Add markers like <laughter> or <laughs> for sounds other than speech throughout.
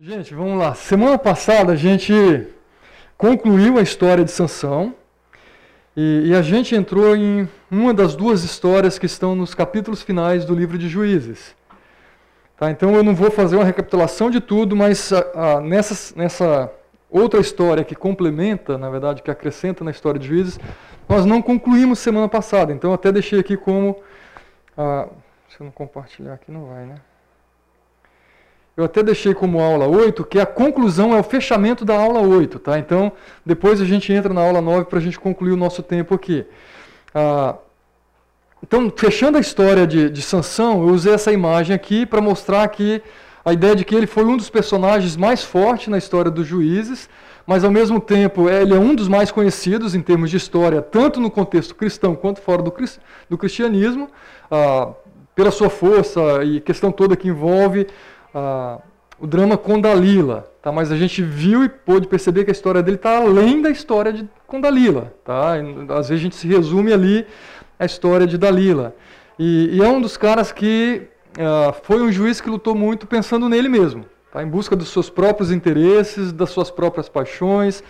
Gente, vamos lá. Semana passada a gente concluiu a história de Sansão e, e, a gente entrou em uma das duas histórias que estão nos capítulos finais do livro de Juízes. Tá, então eu não vou fazer uma recapitulação de tudo, mas a, a, nessa, nessa outra história que complementa, na verdade, que acrescenta na história de Juízes, nós não concluímos semana passada. Então eu até deixei aqui como. Ah, se eu não compartilhar aqui, não vai, né? Eu até deixei como aula 8, que a conclusão é o fechamento da aula 8, tá? Então, depois a gente entra na aula 9 para a gente concluir o nosso tempo aqui. Ah, então, fechando a história de, de Sansão, eu usei essa imagem aqui para mostrar que a ideia de que ele foi um dos personagens mais fortes na história dos juízes, mas ao mesmo tempo ele é um dos mais conhecidos em termos de história, tanto no contexto cristão quanto fora do, do cristianismo, ah, pela sua força e questão toda que envolve ah, o drama com Dalila, tá? mas a gente viu e pôde perceber que a história dele está além da história de, com Dalila. Tá? Às vezes a gente se resume ali a história de Dalila. E, e é um dos caras que ah, foi um juiz que lutou muito pensando nele mesmo, tá? em busca dos seus próprios interesses, das suas próprias paixões.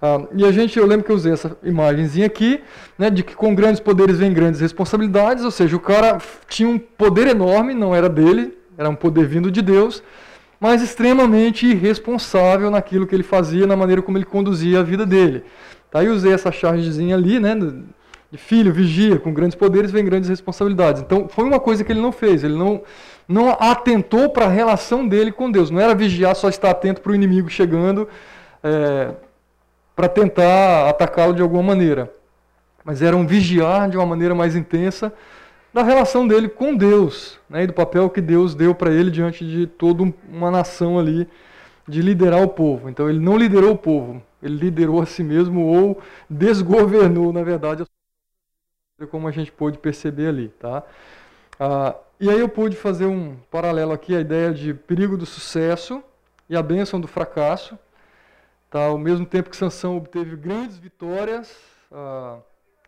Ah, e a gente, eu lembro que eu usei essa imagenzinha aqui, né, de que com grandes poderes vem grandes responsabilidades, ou seja, o cara tinha um poder enorme, não era dele, era um poder vindo de Deus, mas extremamente irresponsável naquilo que ele fazia, na maneira como ele conduzia a vida dele. Tá, aí usei essa chargezinha ali, né, de filho, vigia, com grandes poderes vem grandes responsabilidades. Então, foi uma coisa que ele não fez, ele não, não atentou para a relação dele com Deus. Não era vigiar, só estar atento para o inimigo chegando é, para tentar atacá-lo de alguma maneira. Mas era um vigiar de uma maneira mais intensa da relação dele com Deus, né, e do papel que Deus deu para ele diante de toda uma nação ali, de liderar o povo. Então ele não liderou o povo, ele liderou a si mesmo ou desgovernou, na verdade, como a gente pôde perceber ali. Tá? Ah, e aí eu pude fazer um paralelo aqui, a ideia de perigo do sucesso e a bênção do fracasso. Tá? Ao mesmo tempo que Sansão obteve grandes vitórias, ah,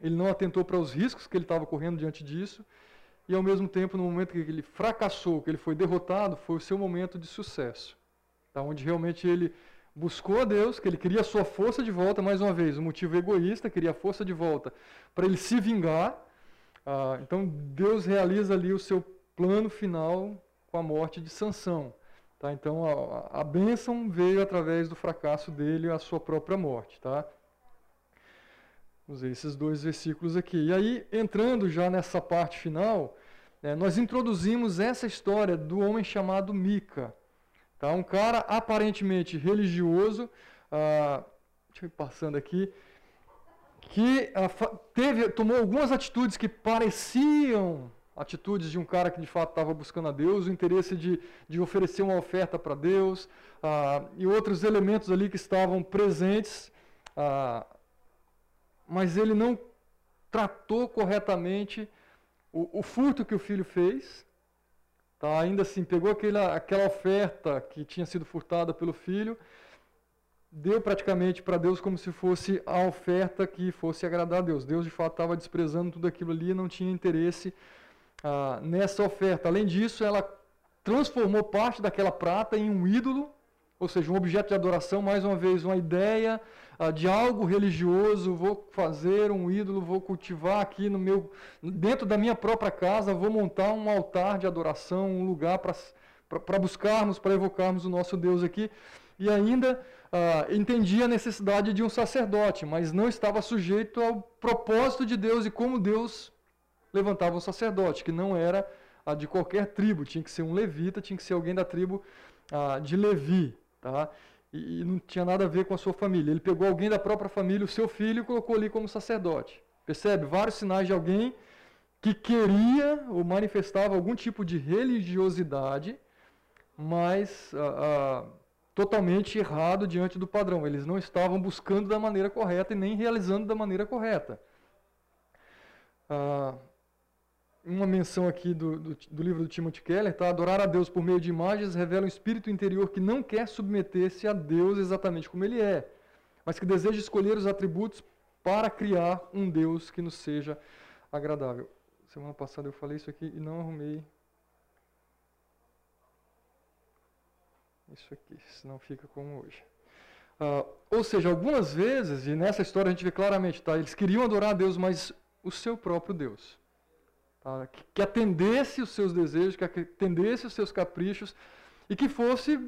ele não atentou para os riscos que ele estava correndo diante disso, e ao mesmo tempo, no momento que ele fracassou, que ele foi derrotado, foi o seu momento de sucesso. Tá? Onde realmente ele buscou a Deus, que ele queria a sua força de volta, mais uma vez, o um motivo egoísta, queria a força de volta para ele se vingar. Ah, então Deus realiza ali o seu plano final com a morte de Sansão. Tá? Então a, a bênção veio através do fracasso dele, a sua própria morte. Tá? Usei esses dois versículos aqui. E aí, entrando já nessa parte final, é, nós introduzimos essa história do homem chamado Mica. Tá? Um cara aparentemente religioso, ah, deixa eu ir passando aqui, que ah, teve, tomou algumas atitudes que pareciam atitudes de um cara que de fato estava buscando a Deus, o interesse de, de oferecer uma oferta para Deus, ah, e outros elementos ali que estavam presentes ah, mas ele não tratou corretamente o, o furto que o filho fez. Tá? Ainda assim, pegou aquela, aquela oferta que tinha sido furtada pelo filho, deu praticamente para Deus como se fosse a oferta que fosse agradar a Deus. Deus, de fato, estava desprezando tudo aquilo ali não tinha interesse ah, nessa oferta. Além disso, ela transformou parte daquela prata em um ídolo, ou seja, um objeto de adoração, mais uma vez, uma ideia ah, de algo religioso, vou fazer um ídolo, vou cultivar aqui no meu, dentro da minha própria casa, vou montar um altar de adoração, um lugar para buscarmos, para evocarmos o nosso Deus aqui. E ainda ah, entendia a necessidade de um sacerdote, mas não estava sujeito ao propósito de Deus e como Deus levantava um sacerdote, que não era ah, de qualquer tribo, tinha que ser um levita, tinha que ser alguém da tribo ah, de Levi. Tá? e, não tinha nada a ver com a sua família. Ele pegou alguém da própria família, o seu filho, e colocou ali como sacerdote. Percebe? Vários sinais de alguém que queria ou manifestava algum tipo de religiosidade, mas ah, ah, totalmente errado diante do padrão. Eles não estavam buscando da maneira correta e nem realizando da maneira correta. Ah, uma menção aqui do, do, do, livro do Timothy Keller, tá? Adorar a Deus por meio de imagens revela um espírito interior que não quer submeter-se a Deus exatamente como ele é, mas que deseja escolher os atributos para criar um Deus que nos seja agradável. Semana passada eu falei isso aqui e não arrumei. isso aqui, senão fica como hoje. Uh, ou seja, algumas vezes, e nessa história a gente vê claramente, tá? eles queriam adorar a Deus, mas o seu próprio Deus. Tá? Que, atendesse os seus desejos, que atendesse os seus caprichos, e que fosse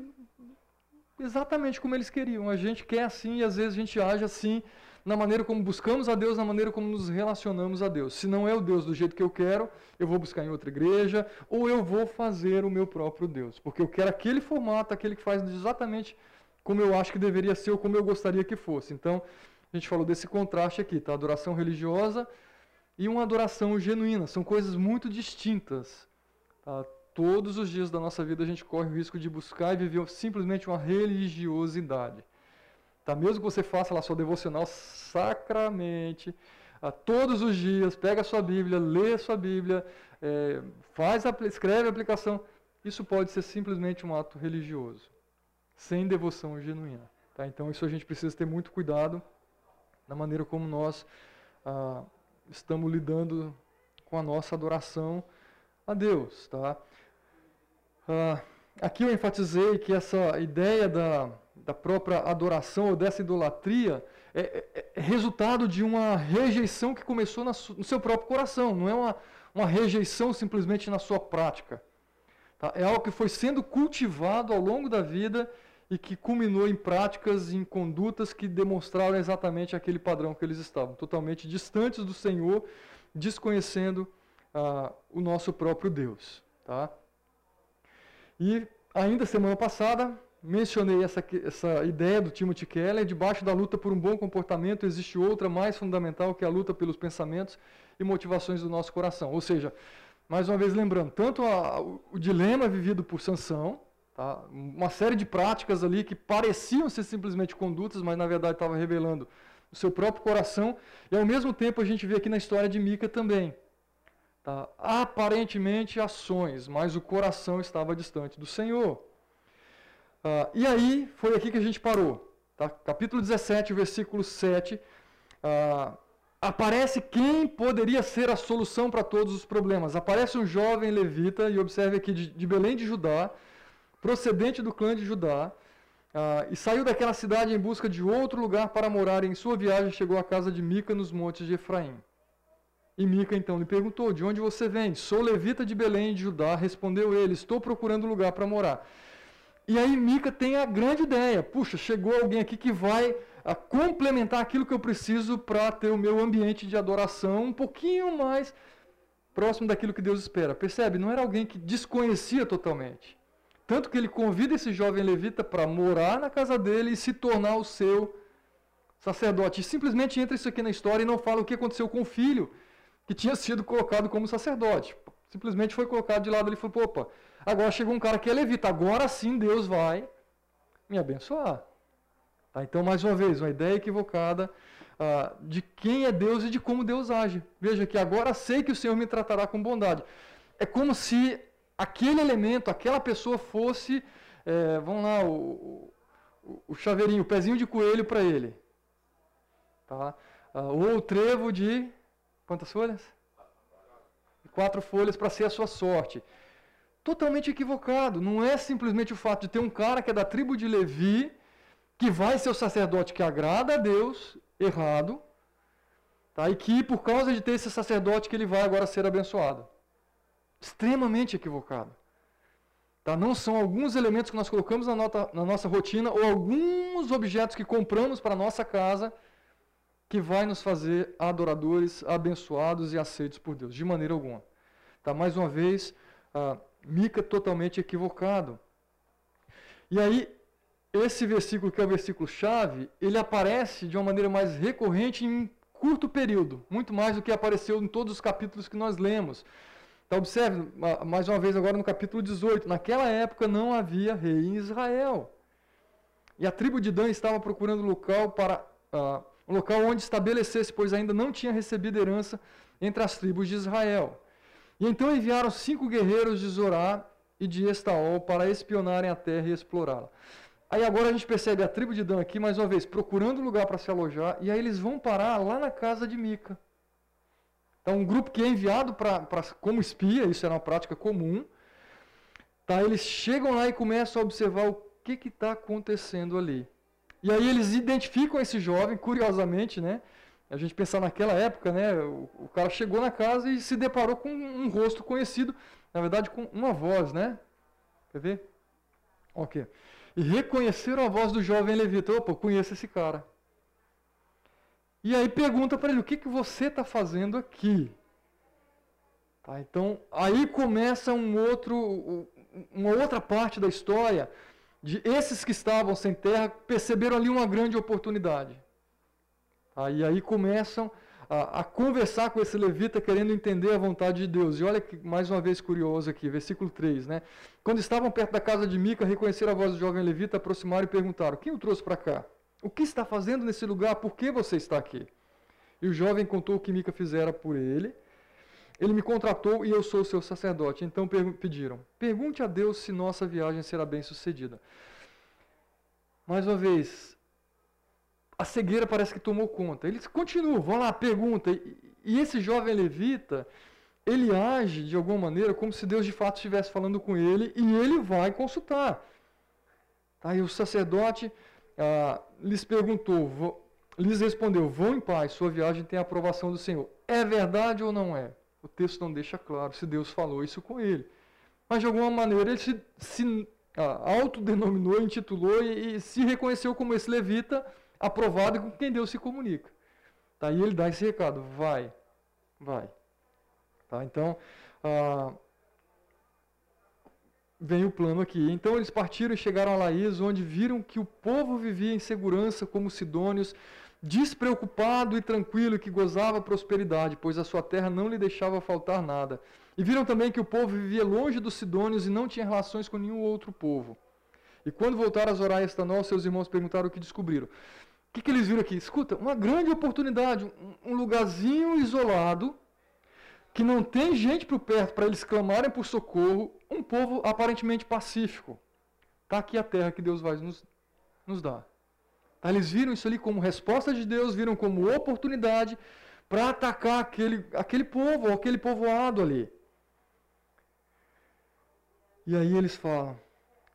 exatamente como eles queriam. A gente quer assim e às vezes a gente age assim na maneira como buscamos a Deus, na maneira como nos relacionamos a Deus. Se não é o Deus do jeito que eu quero, eu vou buscar em outra igreja ou eu vou fazer o meu próprio Deus, porque eu quero aquele formato, aquele que faz exatamente como eu acho que deveria ser ou como eu gostaria que fosse. Então, a gente falou desse contraste aqui, tá? Adoração religiosa e uma adoração genuína. São coisas muito distintas. Tá? Todos os dias da nossa vida a gente corre o risco de buscar e viver simplesmente uma religiosidade. Tá? Mesmo que você faça lá sua devocional sacramente, a todos os dias, pega a sua Bíblia, lê a sua Bíblia, é, faz a, escreve a aplicação, isso pode ser simplesmente um ato religioso, sem devoção genuína. Tá? Então isso a gente precisa ter muito cuidado na maneira como nós ah, estamos lidando com a nossa adoração a Deus. Tá? Ah, aqui eu enfatizei que essa ideia da, da própria adoração ou dessa idolatria é, é, é resultado de uma rejeição que começou no seu próprio coração, não é uma, uma rejeição simplesmente na sua prática. Tá? É algo que foi sendo cultivado ao longo da vida e que culminou em práticas, em condutas que demonstraram exatamente aquele padrão que eles estavam, totalmente distantes do Senhor, desconhecendo ah, o nosso próprio Deus. Tá? E ainda semana passada mencionei essa, essa ideia do Timothy Keller, debaixo da luta por um bom comportamento existe outra mais fundamental que é a luta pelos pensamentos e motivações do nosso coração. Ou seja, mais uma vez lembrando, tanto a, o dilema vivido por Sansão, tá? uma série de práticas ali que pareciam ser simplesmente condutas, mas na verdade estavam revelando o seu próprio coração, e ao mesmo tempo a gente vê aqui na história de Mica também. Tá? Aparentemente ações, mas o coração estava distante do Senhor. Uh, e aí, foi aqui que a gente parou. Tá? Capítulo 17, versículo 7. Uh, ah, aparece quem poderia ser a solução para todos os problemas. Aparece um jovem levita, e observe aqui, de, de Belém de Judá, procedente do clã de Judá, uh, e saiu daquela cidade em busca de outro lugar para morar. E em sua viagem chegou à casa de Mica nos montes de Efraim. E Mica então lhe perguntou: De onde você vem? Sou levita de Belém de Judá. Respondeu ele: Estou procurando lugar para morar. E aí Mica tem a grande ideia: puxa, chegou alguém aqui que vai a, ah, complementar aquilo que eu preciso para ter o meu ambiente de adoração um pouquinho mais próximo daquilo que Deus espera. Percebe? Não era alguém que desconhecia totalmente. Tanto que ele convida esse jovem levita para morar na casa dele e se tornar o seu sacerdote. E simplesmente entra isso aqui na história e não fala o que aconteceu com o filho que tinha sido colocado como sacerdote. Simplesmente foi colocado de lado ali e falou: opa, agora chegou um cara que é levita, agora sim Deus vai me abençoar. Tá? Então, mais uma vez, uma ideia equivocada uh, de quem é Deus e de como Deus age. Veja que agora sei que o Senhor me tratará com bondade. É como se aquele elemento, aquela pessoa fosse, é, vamos lá, o, o, o, chaveirinho, o pezinho de coelho para ele. Tá? Uh, ou o trevo de Quantas folhas? Quatro folhas para ser a sua sorte. Totalmente equivocado. Não é simplesmente o fato de ter um cara que é da tribo de Levi, que vai ser o sacerdote que agrada a Deus, errado, tá? e que por causa de ter esse sacerdote que ele vai agora ser abençoado. Extremamente equivocado. Tá? Não são alguns elementos que nós colocamos na, nota, na nossa rotina ou alguns objetos que compramos para a nossa casa que vai nos fazer adoradores, abençoados e aceitos por Deus, de maneira alguma. Tá? Mais uma vez, ah, Mica totalmente equivocado. E aí, esse versículo, que é o versículo chave, ele aparece de uma maneira mais recorrente em curto período, muito mais do que apareceu em todos os capítulos que nós lemos. Então, observe, mais uma vez, agora no capítulo 18. Naquela época não havia rei em Israel. E a tribo de Dan estava procurando local para uh, um local onde estabelecesse, pois ainda não tinha recebido herança entre as tribos de Israel. E então enviaram cinco guerreiros de Zorá e de Estaol para espionarem a terra e explorá-la. Aí agora a gente percebe a tribo de Dan aqui, mais uma vez, procurando lugar para se alojar, e aí eles vão parar lá na casa de Mica. Então, um grupo que é enviado pra, como espia, isso era uma prática comum, tá? eles chegam lá e começam a observar o que está acontecendo ali. E aí eles identificam esse jovem, curiosamente, né? A gente pensar naquela época, né? O, o cara chegou na casa e se deparou com um, um rosto conhecido, na verdade com uma voz, né? Quer ver? Ok. E reconheceram a voz do jovem levita. Opa, conheço esse cara. E aí pergunta para ele, o que, que você está fazendo aqui? Tá, então, aí começa um outro, uma outra parte da história de esses que estavam sem terra perceberam ali uma grande oportunidade. Tá? E aí começam a, a, conversar com esse levita querendo entender a vontade de Deus. E olha que mais uma vez curioso aqui, versículo 3, né? Quando estavam perto da casa de Mica, reconheceram a voz do jovem levita, aproximaram e perguntaram: "Quem o trouxe para cá? O que está fazendo nesse lugar? Por que você está aqui?" E o jovem contou o que Mica fizera por ele. Ele me contratou e eu sou seu sacerdote. Então pediram: pergunte a Deus se nossa viagem será bem sucedida. Mais uma vez, a cegueira parece que tomou conta. Eles continuam, vão lá, pergunta. E esse jovem levita, ele age de alguma maneira como se Deus de fato estivesse falando com ele e ele vai consultar. Aí o sacerdote ah, lhes perguntou, lhes respondeu: Vão em paz, sua viagem tem a aprovação do Senhor. É verdade ou não é? O texto não deixa claro se Deus falou isso com ele. Mas de alguma maneira ele se, se ah, autodenominou, intitulou e, e, se reconheceu como esse levita aprovado com quem Deus se comunica. Tá? E ele dá esse recado: vai, vai. Tá? Então, ah, vem o plano aqui. Então eles partiram e chegaram a Laís, onde viram que o povo vivia em segurança como sidônios despreocupado e tranquilo, que gozava prosperidade, pois a sua terra não lhe deixava faltar nada. E viram também que o povo vivia longe dos sidônios e não tinha relações com nenhum outro povo. E quando voltaram a Zorá e Estanol, seus irmãos perguntaram o que descobriram. O que, que eles viram aqui? Escuta, uma grande oportunidade, um lugarzinho isolado, que não tem gente por perto para eles clamarem por socorro, um povo aparentemente pacífico. Está aqui a terra que Deus vai nos, nos dar. Eles viram isso ali como resposta de Deus, viram como oportunidade para atacar aquele, aquele povo, aquele povoado ali. E aí eles falam: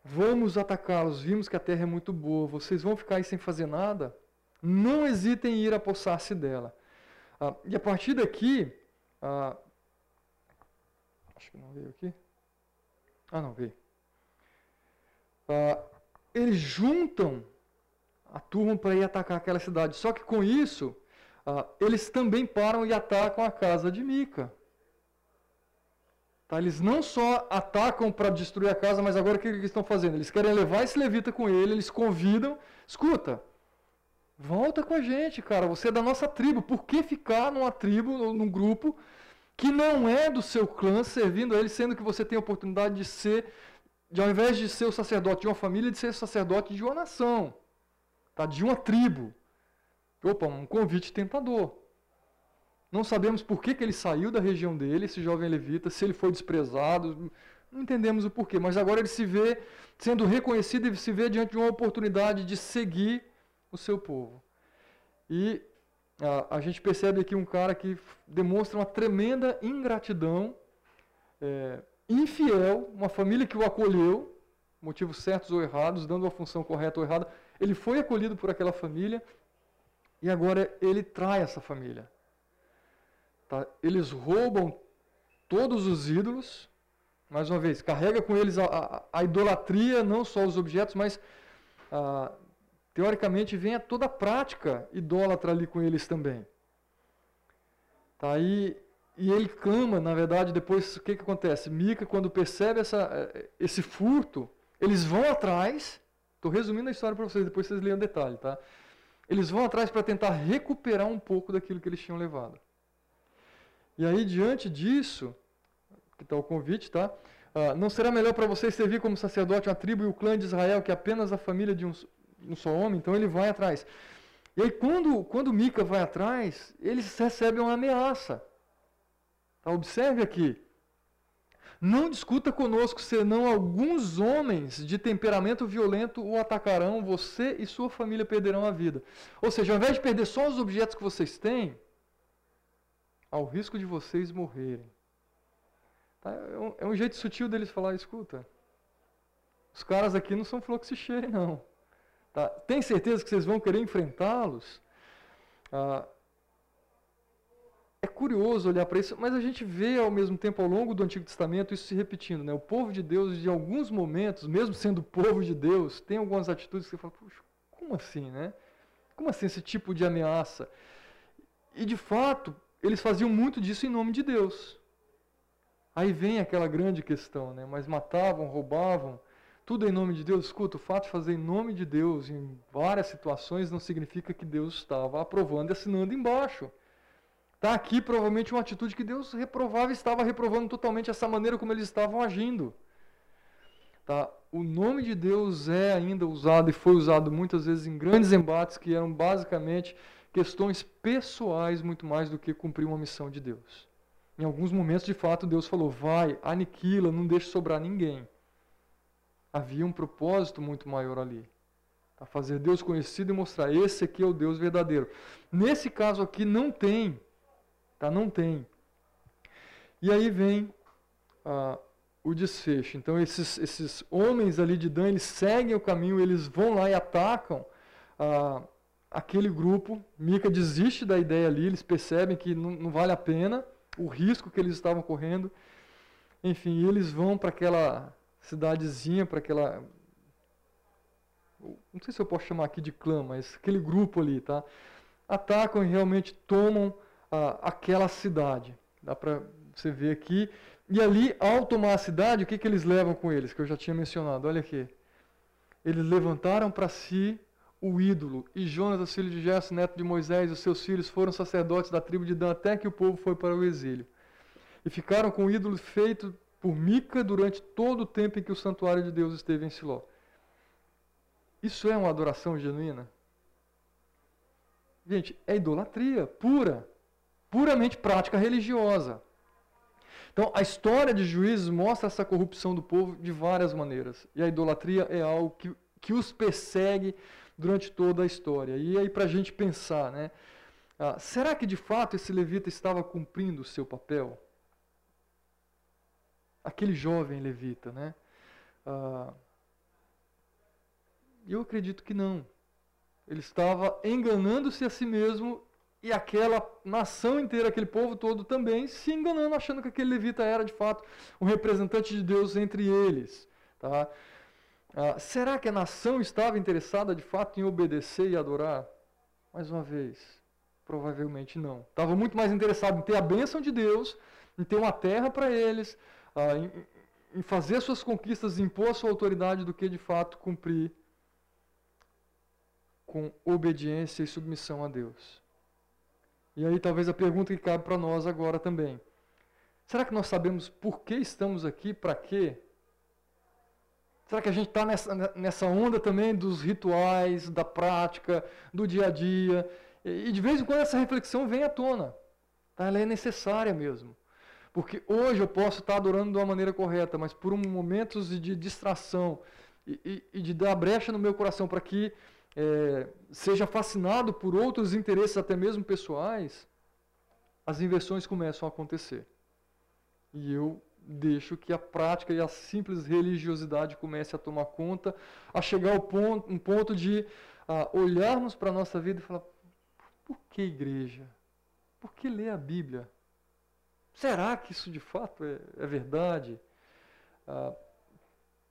Vamos atacá-los, vimos que a terra é muito boa, vocês vão ficar aí sem fazer nada? Não hesitem em ir apossar-se dela. Ah, e a partir daqui, ah, acho que não veio aqui. Ah, não veio. Ah, eles juntam a turma para ir atacar aquela cidade. Só que com isso, uh, eles também param e atacam a casa de Mica. Tá? Eles não só atacam para destruir a casa, mas agora o que eles estão fazendo? Eles querem levar esse levita com ele, eles convidam, escuta, volta com a gente, cara, você é da nossa tribo, por que ficar numa tribo, num grupo que não é do seu clã, servindo a ele, sendo que você tem a oportunidade de ser, de ao invés de ser o sacerdote de uma família, de ser sacerdote de uma nação tá? de uma tribo. Opa, um convite tentador. Não sabemos por que, que ele saiu da região dele, esse jovem levita, se ele foi desprezado, não entendemos o porquê, mas agora ele se vê sendo reconhecido e se vê diante de uma oportunidade de seguir o seu povo. E a, a gente percebe aqui um cara que demonstra uma tremenda ingratidão, é, infiel, uma família que o acolheu, motivos certos ou errados, dando a função correta ou errada, ele foi acolhido por aquela família e agora ele trai essa família. Tá? Eles roubam todos os ídolos, mais uma vez, carrega com eles a, a, a idolatria, não só os objetos, mas a, teoricamente vem a toda a prática idólatra ali com eles também. Tá? E, e ele clama, na verdade, depois o que, que acontece? Mica, quando percebe essa, esse furto, eles vão atrás, estou resumindo a história para vocês, depois vocês leiam detalhe, tá? Eles vão atrás para tentar recuperar um pouco daquilo que eles tinham levado. E aí, diante disso, que está o convite, tá? Uh, não será melhor para vocês servir como sacerdote uma tribo e o clã de Israel, que é apenas a família de um, um só homem? Então ele vai atrás. E aí, quando, quando Mica vai atrás, eles recebem uma ameaça. Tá? Observe aqui. Não discuta conosco, senão alguns homens de temperamento violento o atacarão, você e sua família perderão a vida. Ou seja, ao invés de perder só os objetos que vocês têm, ao risco de vocês morrerem. Tá? É, um, é um jeito sutil deles falar: escuta, os caras aqui não são fluxichei, não. Tá? Tem certeza que vocês vão querer enfrentá-los? Ah, é curioso olhar para isso, mas a gente vê ao mesmo tempo ao longo do Antigo Testamento isso se repetindo. Né? O povo de Deus, de alguns momentos, mesmo sendo povo de Deus, tem algumas atitudes que você fala, puxa, como assim, né? Como assim esse tipo de ameaça? E de fato, eles faziam muito disso em nome de Deus. Aí vem aquela grande questão, né? Mas matavam, roubavam, tudo em nome de Deus. Escuta, o fato de fazer em nome de Deus em várias situações não significa que Deus estava aprovando e assinando embaixo. Está aqui provavelmente uma atitude que Deus reprovava e estava reprovando totalmente essa maneira como eles estavam agindo. Tá? O nome de Deus é ainda usado e foi usado muitas vezes em grandes embates que eram basicamente questões pessoais muito mais do que cumprir uma missão de Deus. Em alguns momentos, de fato, Deus falou: vai, aniquila, não deixe sobrar ninguém. Havia um propósito muito maior ali. A fazer Deus conhecido e mostrar: esse aqui é o Deus verdadeiro. Nesse caso aqui, não tem. Tá? Não tem. E aí vem ah, o desfecho. Então, esses, esses homens ali de Dan, eles seguem o caminho, eles vão lá e atacam. Ah, aquele grupo, Mica desiste da ideia ali, eles percebem que não, não vale a pena o risco que eles estavam correndo. Enfim, eles vão para aquela cidadezinha, para aquela. Não sei se eu posso chamar aqui de clã, mas aquele grupo ali, tá? Atacam e realmente tomam ah, aquela cidade. Dá para você ver aqui. E ali, ao tomar a cidade, o que, que eles levam com eles? Que eu já tinha mencionado. Olha aqui. Eles levantaram para si o ídolo. E Jonas, filho de Gerson, neto de Moisés, e os seus filhos foram sacerdotes da tribo de Dan até que o povo foi para o exílio. E ficaram com o ídolo feito por Mica durante todo o tempo em que o santuário de Deus esteve em Siló. Isso é uma adoração genuína? Gente, é idolatria pura, puramente prática religiosa. Então, a história de juízes mostra essa corrupção do povo de várias maneiras. E a idolatria é algo que, que os persegue durante toda a história. E aí, para a gente pensar, né? Ah, será que de fato esse levita estava cumprindo o seu papel? Aquele jovem levita, né? Ah, eu acredito que não. Ele estava enganando-se a si mesmo e aquela nação inteira, aquele povo todo também se enganando, achando que aquele levita era de fato um representante de Deus entre eles. Tá? Ah, será que a nação estava interessada de fato em obedecer e adorar? Mais uma vez, provavelmente não. Estava muito mais interessado em ter a bênção de Deus, em ter uma terra para eles, ah, em, em fazer suas conquistas, impor sua autoridade, do que de fato cumprir com obediência e submissão a Deus. E aí talvez a pergunta que cabe para nós agora também. Será que nós sabemos por que estamos aqui, para quê? Será que a gente está nessa, nessa onda também dos rituais, da prática, do dia a dia? E, de vez em quando essa reflexão vem à tona. Tá? Ela é necessária mesmo. Porque hoje eu posso estar adorando de uma maneira correta, mas por um momentos de distração e, e, e de dar brecha no meu coração para que é, seja fascinado por outros interesses, até mesmo pessoais, as inversões começam a acontecer. E eu deixo que a prática e a simples religiosidade comece a tomar conta, a chegar ao ponto, um ponto de uh, olharmos para a nossa vida e falar: por que igreja? Por que ler a Bíblia? Será que isso de fato é, é verdade? Uh,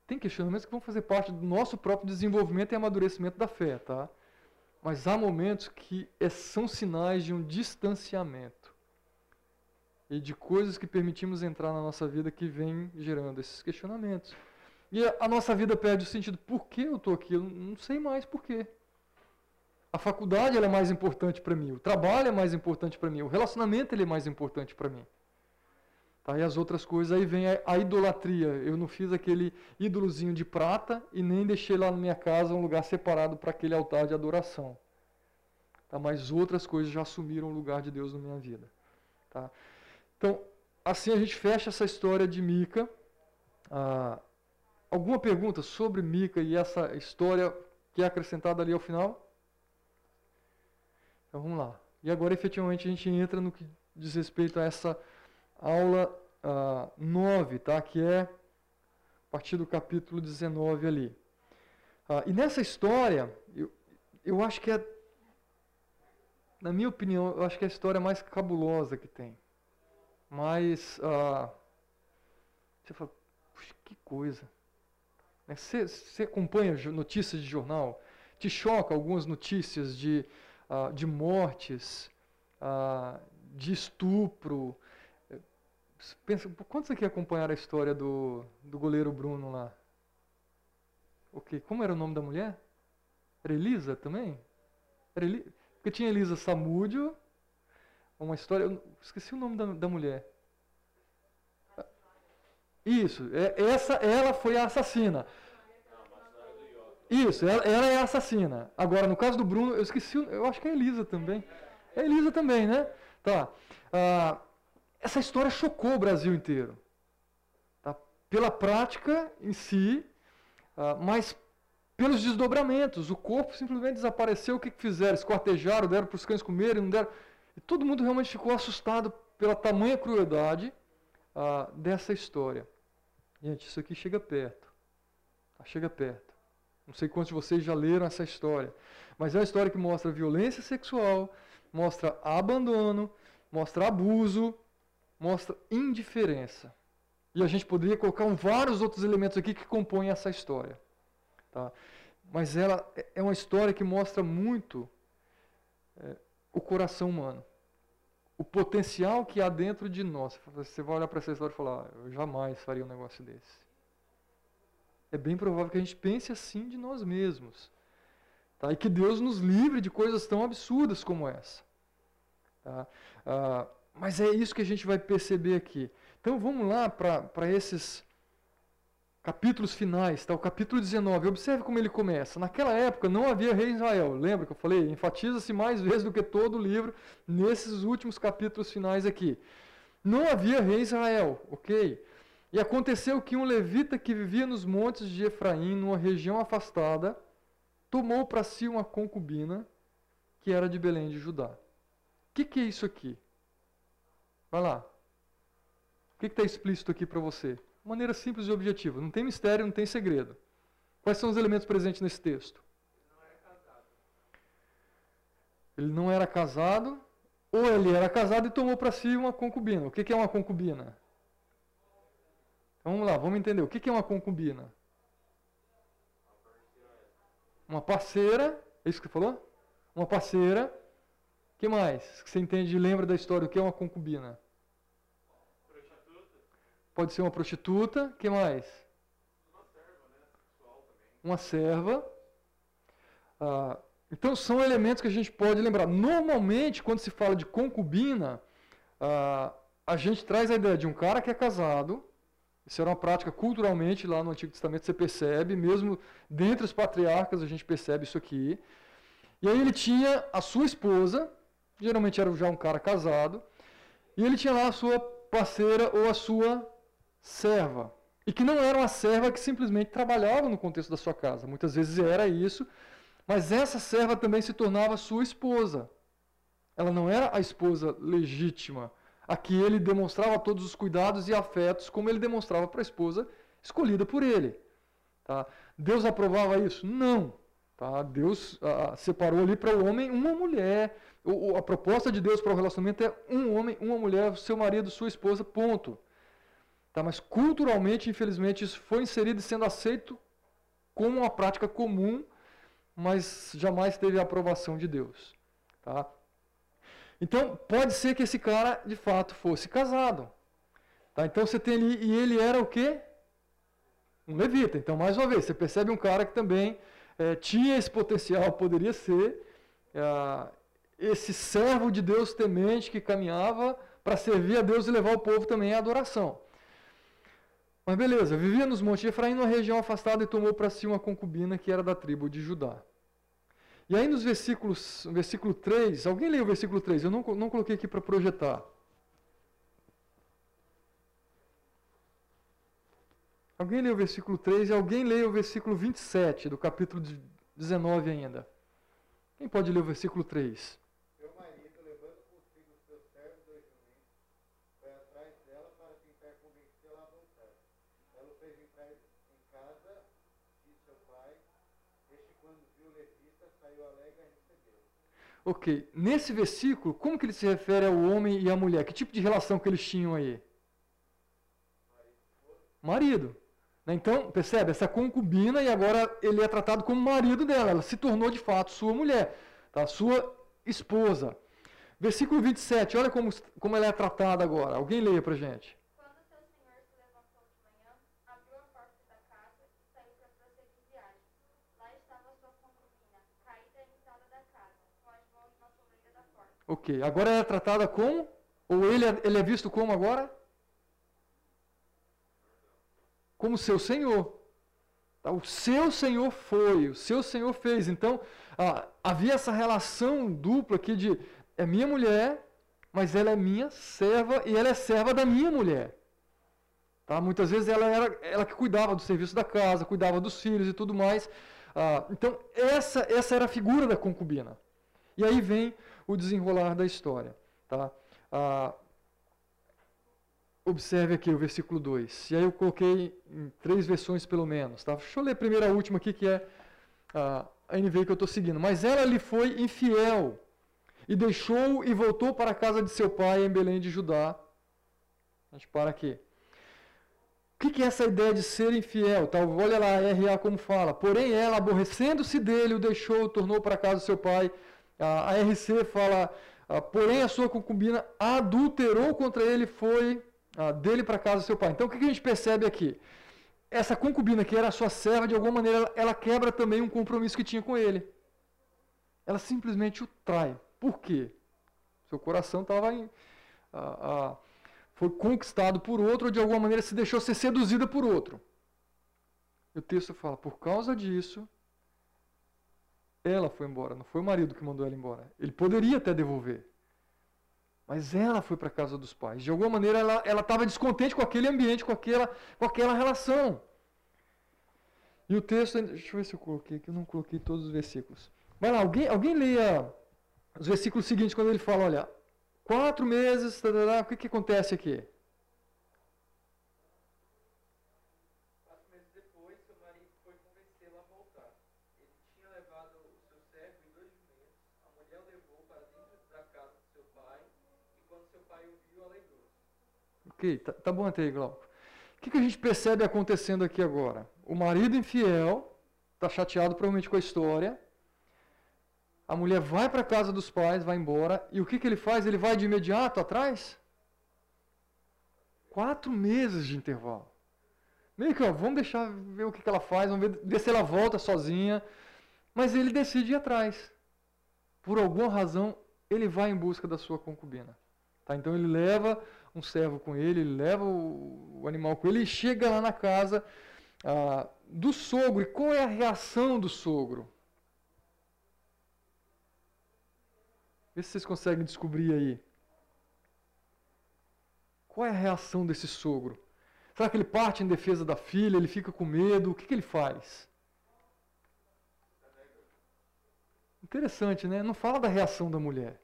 tem questionamentos que vão fazer parte do nosso próprio desenvolvimento e amadurecimento da fé, tá? Mas há momentos que é, são sinais de um distanciamento e de coisas que permitimos entrar na nossa vida que vem gerando esses questionamentos. E a, a nossa vida perde o sentido. Por que eu estou aqui? Eu não sei mais por quê. A faculdade é mais importante para mim, o trabalho é mais importante para mim, o relacionamento ele é mais importante para mim. Tá? E as outras coisas, aí vem a, a, idolatria. Eu não fiz aquele ídolozinho de prata e nem deixei lá na minha casa um lugar separado para aquele altar de adoração. Tá? Mas outras coisas já assumiram o lugar de Deus na minha vida. Tá? Então, assim a gente fecha essa história de Mica. Ah, alguma pergunta sobre Mica e essa história que é acrescentada ali ao final? Então vamos lá. E agora efetivamente a gente entra no que diz respeito a essa aula 9, ah, tá? que é a partir do capítulo 19 ali. Ah, e nessa história, eu, eu acho que é, na minha opinião, eu acho que é a história mais cabulosa que tem. Mas, ah, você fala, puxa, que coisa. Né, você, você acompanha notícias de jornal? Te choca algumas notícias de, uh, de mortes, uh, de estupro? Pensa, quantos aqui acompanharam a história do, do goleiro Bruno lá? Ok, como era o nome da mulher? Era Elisa também? Era Eli... Porque tinha Elisa Samúdio, uma história. Eu esqueci o nome da, da mulher. Isso, é, essa, ela foi a assassina. Isso, ela, ela, é a assassina. Agora, no caso do Bruno, eu esqueci, eu acho que é a Elisa também. É a Elisa também, né? Tá. Ah, essa história chocou o Brasil inteiro. Tá? Pela prática em si, ah, mas pelos desdobramentos. O corpo simplesmente desapareceu. O que, que fizeram? Esquartejaram, deram para os cães comerem, não deram. E todo mundo realmente ficou assustado pela tamanha crueldade ah, dessa história. Gente, isso aqui chega perto. Tá? Chega perto. Não sei quantos de vocês já leram essa história. Mas é uma história que mostra violência sexual, mostra abandono, mostra abuso, mostra indiferença. E a gente poderia colocar vários outros elementos aqui que compõem essa história. Tá? Mas ela é uma história que mostra muito é, o coração humano. O potencial que há dentro de nós. Você vai olhar para essa história e falar: ah, eu jamais faria um negócio desse é bem provável que a gente pense assim de nós mesmos. Tá? E que Deus nos livre de coisas tão absurdas como essa. Tá? Ah, mas é isso que a gente vai perceber aqui. Então vamos lá para esses capítulos finais, tá? o capítulo 19. Observe como ele começa. Naquela época não havia rei em Israel. Lembra que eu falei? Enfatiza-se mais vezes do que todo o livro nesses últimos capítulos finais aqui. Não havia rei em Israel, ok? E aconteceu que um levita que vivia nos montes de Efraim, numa região afastada, tomou para si uma concubina que era de Belém de Judá. O que, que, é isso aqui? Vai lá. O que está explícito aqui para você? Maneira simples e objetiva. Não tem mistério, não tem segredo. Quais são os elementos presentes nesse texto? Ele não era casado, ou ele era casado e tomou para si uma concubina. O que, que é uma concubina? Vamos lá, vamos entender. O que é uma concubina? Uma parceira, é isso que você falou? Uma parceira. O que mais? Que você entende e lembra da história? O que é uma concubina? Pode ser uma prostituta. Que mais? Uma serva, né? Sexual também. Uma serva. Ah, então são elementos que a gente pode lembrar. Normalmente, quando se fala de concubina, ah, a gente traz a ideia de um cara que é casado isso era uma prática culturalmente lá no Antigo Testamento, você percebe, mesmo dentre os patriarcas a gente percebe isso aqui. E aí ele tinha a sua esposa, geralmente era já um cara casado, e ele tinha lá a sua parceira ou a sua serva. E que não era uma serva que simplesmente trabalhava no contexto da sua casa. Muitas vezes era isso, mas essa serva também se tornava sua esposa. Ela não era a esposa legítima Aqui ele demonstrava todos os cuidados e afetos como ele demonstrava para a esposa escolhida por ele. Tá? Deus aprovava isso? Não. Tá? Deus ah, separou ali para o homem uma mulher. O, a proposta de Deus para o relacionamento é um homem, uma mulher, seu marido, sua esposa, ponto. Tá? Mas culturalmente, infelizmente, isso foi inserido e sendo aceito como uma prática comum, mas jamais teve a aprovação de Deus. Tá? Então, pode ser que esse cara, de fato, fosse casado. Tá? Então, você tem ali, e ele era o quê? Um levita. Então, mais uma vez, você percebe um cara que também é, tinha esse potencial, poderia ser é, esse servo de Deus temente que caminhava para servir a Deus e levar o povo também à adoração. Mas beleza, vivia nos montes de Efraim, numa região afastada, e tomou para si uma concubina que era da tribo de Judá. E aí nos versículos, versículo 3, alguém leu o versículo 3? Eu não, não coloquei aqui para projetar. Alguém leu o versículo 3 e alguém leu o versículo 27 do capítulo 19 ainda. Quem pode ler o versículo 3? Seu marido, levando consigo os seus servos dois jumentos, foi atrás dela para tentar convencê-la a voltar. Ela fez entrar, Ok, nesse versículo, como que ele se refere ao homem e à mulher? Que tipo de relação que eles tinham aí? Marido. Né? Então, percebe? Essa concubina e agora ele é tratado como marido dela. Ela se tornou de fato sua mulher, tá? sua esposa. Versículo 27, olha como, como ela é tratada agora. Alguém leia pra gente. Ok, agora ela é tratada como? Ou ele é, ele é visto como agora? Como seu Senhor. Tá, o seu Senhor foi, o seu Senhor fez. Então, ah, havia essa relação dupla aqui de é minha mulher, mas ela é minha serva e ela é serva da minha mulher. Tá? Muitas vezes ela era ela que cuidava do serviço da casa, cuidava dos filhos e tudo mais. Ah, então, essa, essa era a figura da concubina. E aí vem o desenrolar da história. Tá? Ah, observe aqui o versículo 2. E aí eu coloquei em três versões pelo menos. Tá? Deixa eu ler primeiro a última aqui, que é a NVI que eu estou seguindo. Mas ela lhe foi infiel, e deixou e voltou para a casa de seu pai em Belém de Judá. A gente para aqui. O que, que é essa ideia de ser infiel? Tá? Olha lá, RA como fala. Porém, ela, aborrecendo-se dele, o deixou, tornou para casa do seu pai a RC fala, porém a sua concubina adulterou contra ele, foi dele para casa do seu pai. Então o que a gente percebe aqui? Essa concubina que era sua serva, de alguma maneira, ela quebra também um compromisso que tinha com ele. Ela simplesmente o trai. Por quê? Seu coração estava em. foi conquistado por outro, ou de alguma maneira se deixou ser seduzida por outro. E o texto fala: por causa disso, ela foi embora, não foi o marido que mandou ela embora. Ele poderia até devolver. Mas ela foi para a casa dos pais. De alguma maneira ela estava descontente com aquele ambiente, com aquela, com aquela relação. E o texto, deixa eu ver se eu coloquei aqui, eu não coloquei todos os versículos. Vai lá, alguém, alguém leia os versículos seguintes, quando ele fala, olha, quatro meses, o que, que acontece aqui? Ok, tá, tá bom até aí, Glauco. O que, que a gente percebe acontecendo aqui agora? O marido infiel está chateado provavelmente com a história. A mulher vai para a casa dos pais, vai embora. E o que, que ele faz? Ele vai de imediato atrás? Quatro meses de intervalo. Meio que, ó, vamos deixar ver o que, que ela faz, vamos ver, ver se ela volta sozinha. Mas ele decide ir atrás. Por alguma razão, ele vai em busca da sua concubina. Tá? Então ele leva um servo com ele, ele leva o, animal com ele e chega lá na casa ah, do sogro. E qual é a reação do sogro? Vê se vocês conseguem descobrir aí. Qual é a reação desse sogro? Será que ele parte em defesa da filha? Ele fica com medo? O que, que ele faz? Interessante, né? Não fala da reação da mulher.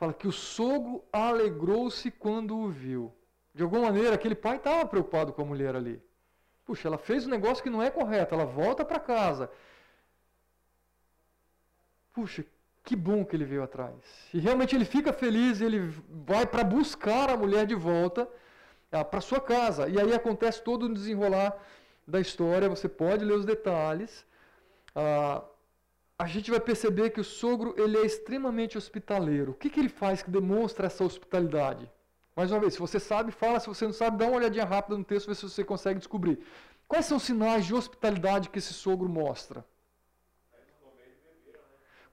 Fala que o sogro alegrou-se quando o viu. De alguma maneira, aquele pai estava preocupado com a mulher ali. Puxa, ela fez um negócio que não é correto, ela volta para casa. Puxa, que bom que ele veio atrás. E realmente ele fica feliz, ele vai para buscar a mulher de volta ah, para sua casa. E aí acontece todo o desenrolar da história, você pode ler os detalhes. Ah, a gente vai perceber que o sogro ele é extremamente hospitaleiro. O que, que ele faz que demonstra essa hospitalidade? Mais uma vez, se você sabe, fala. Se você não sabe, dá uma olhadinha rápida no texto, ver se você consegue descobrir. Quais são os sinais de hospitalidade que esse sogro mostra?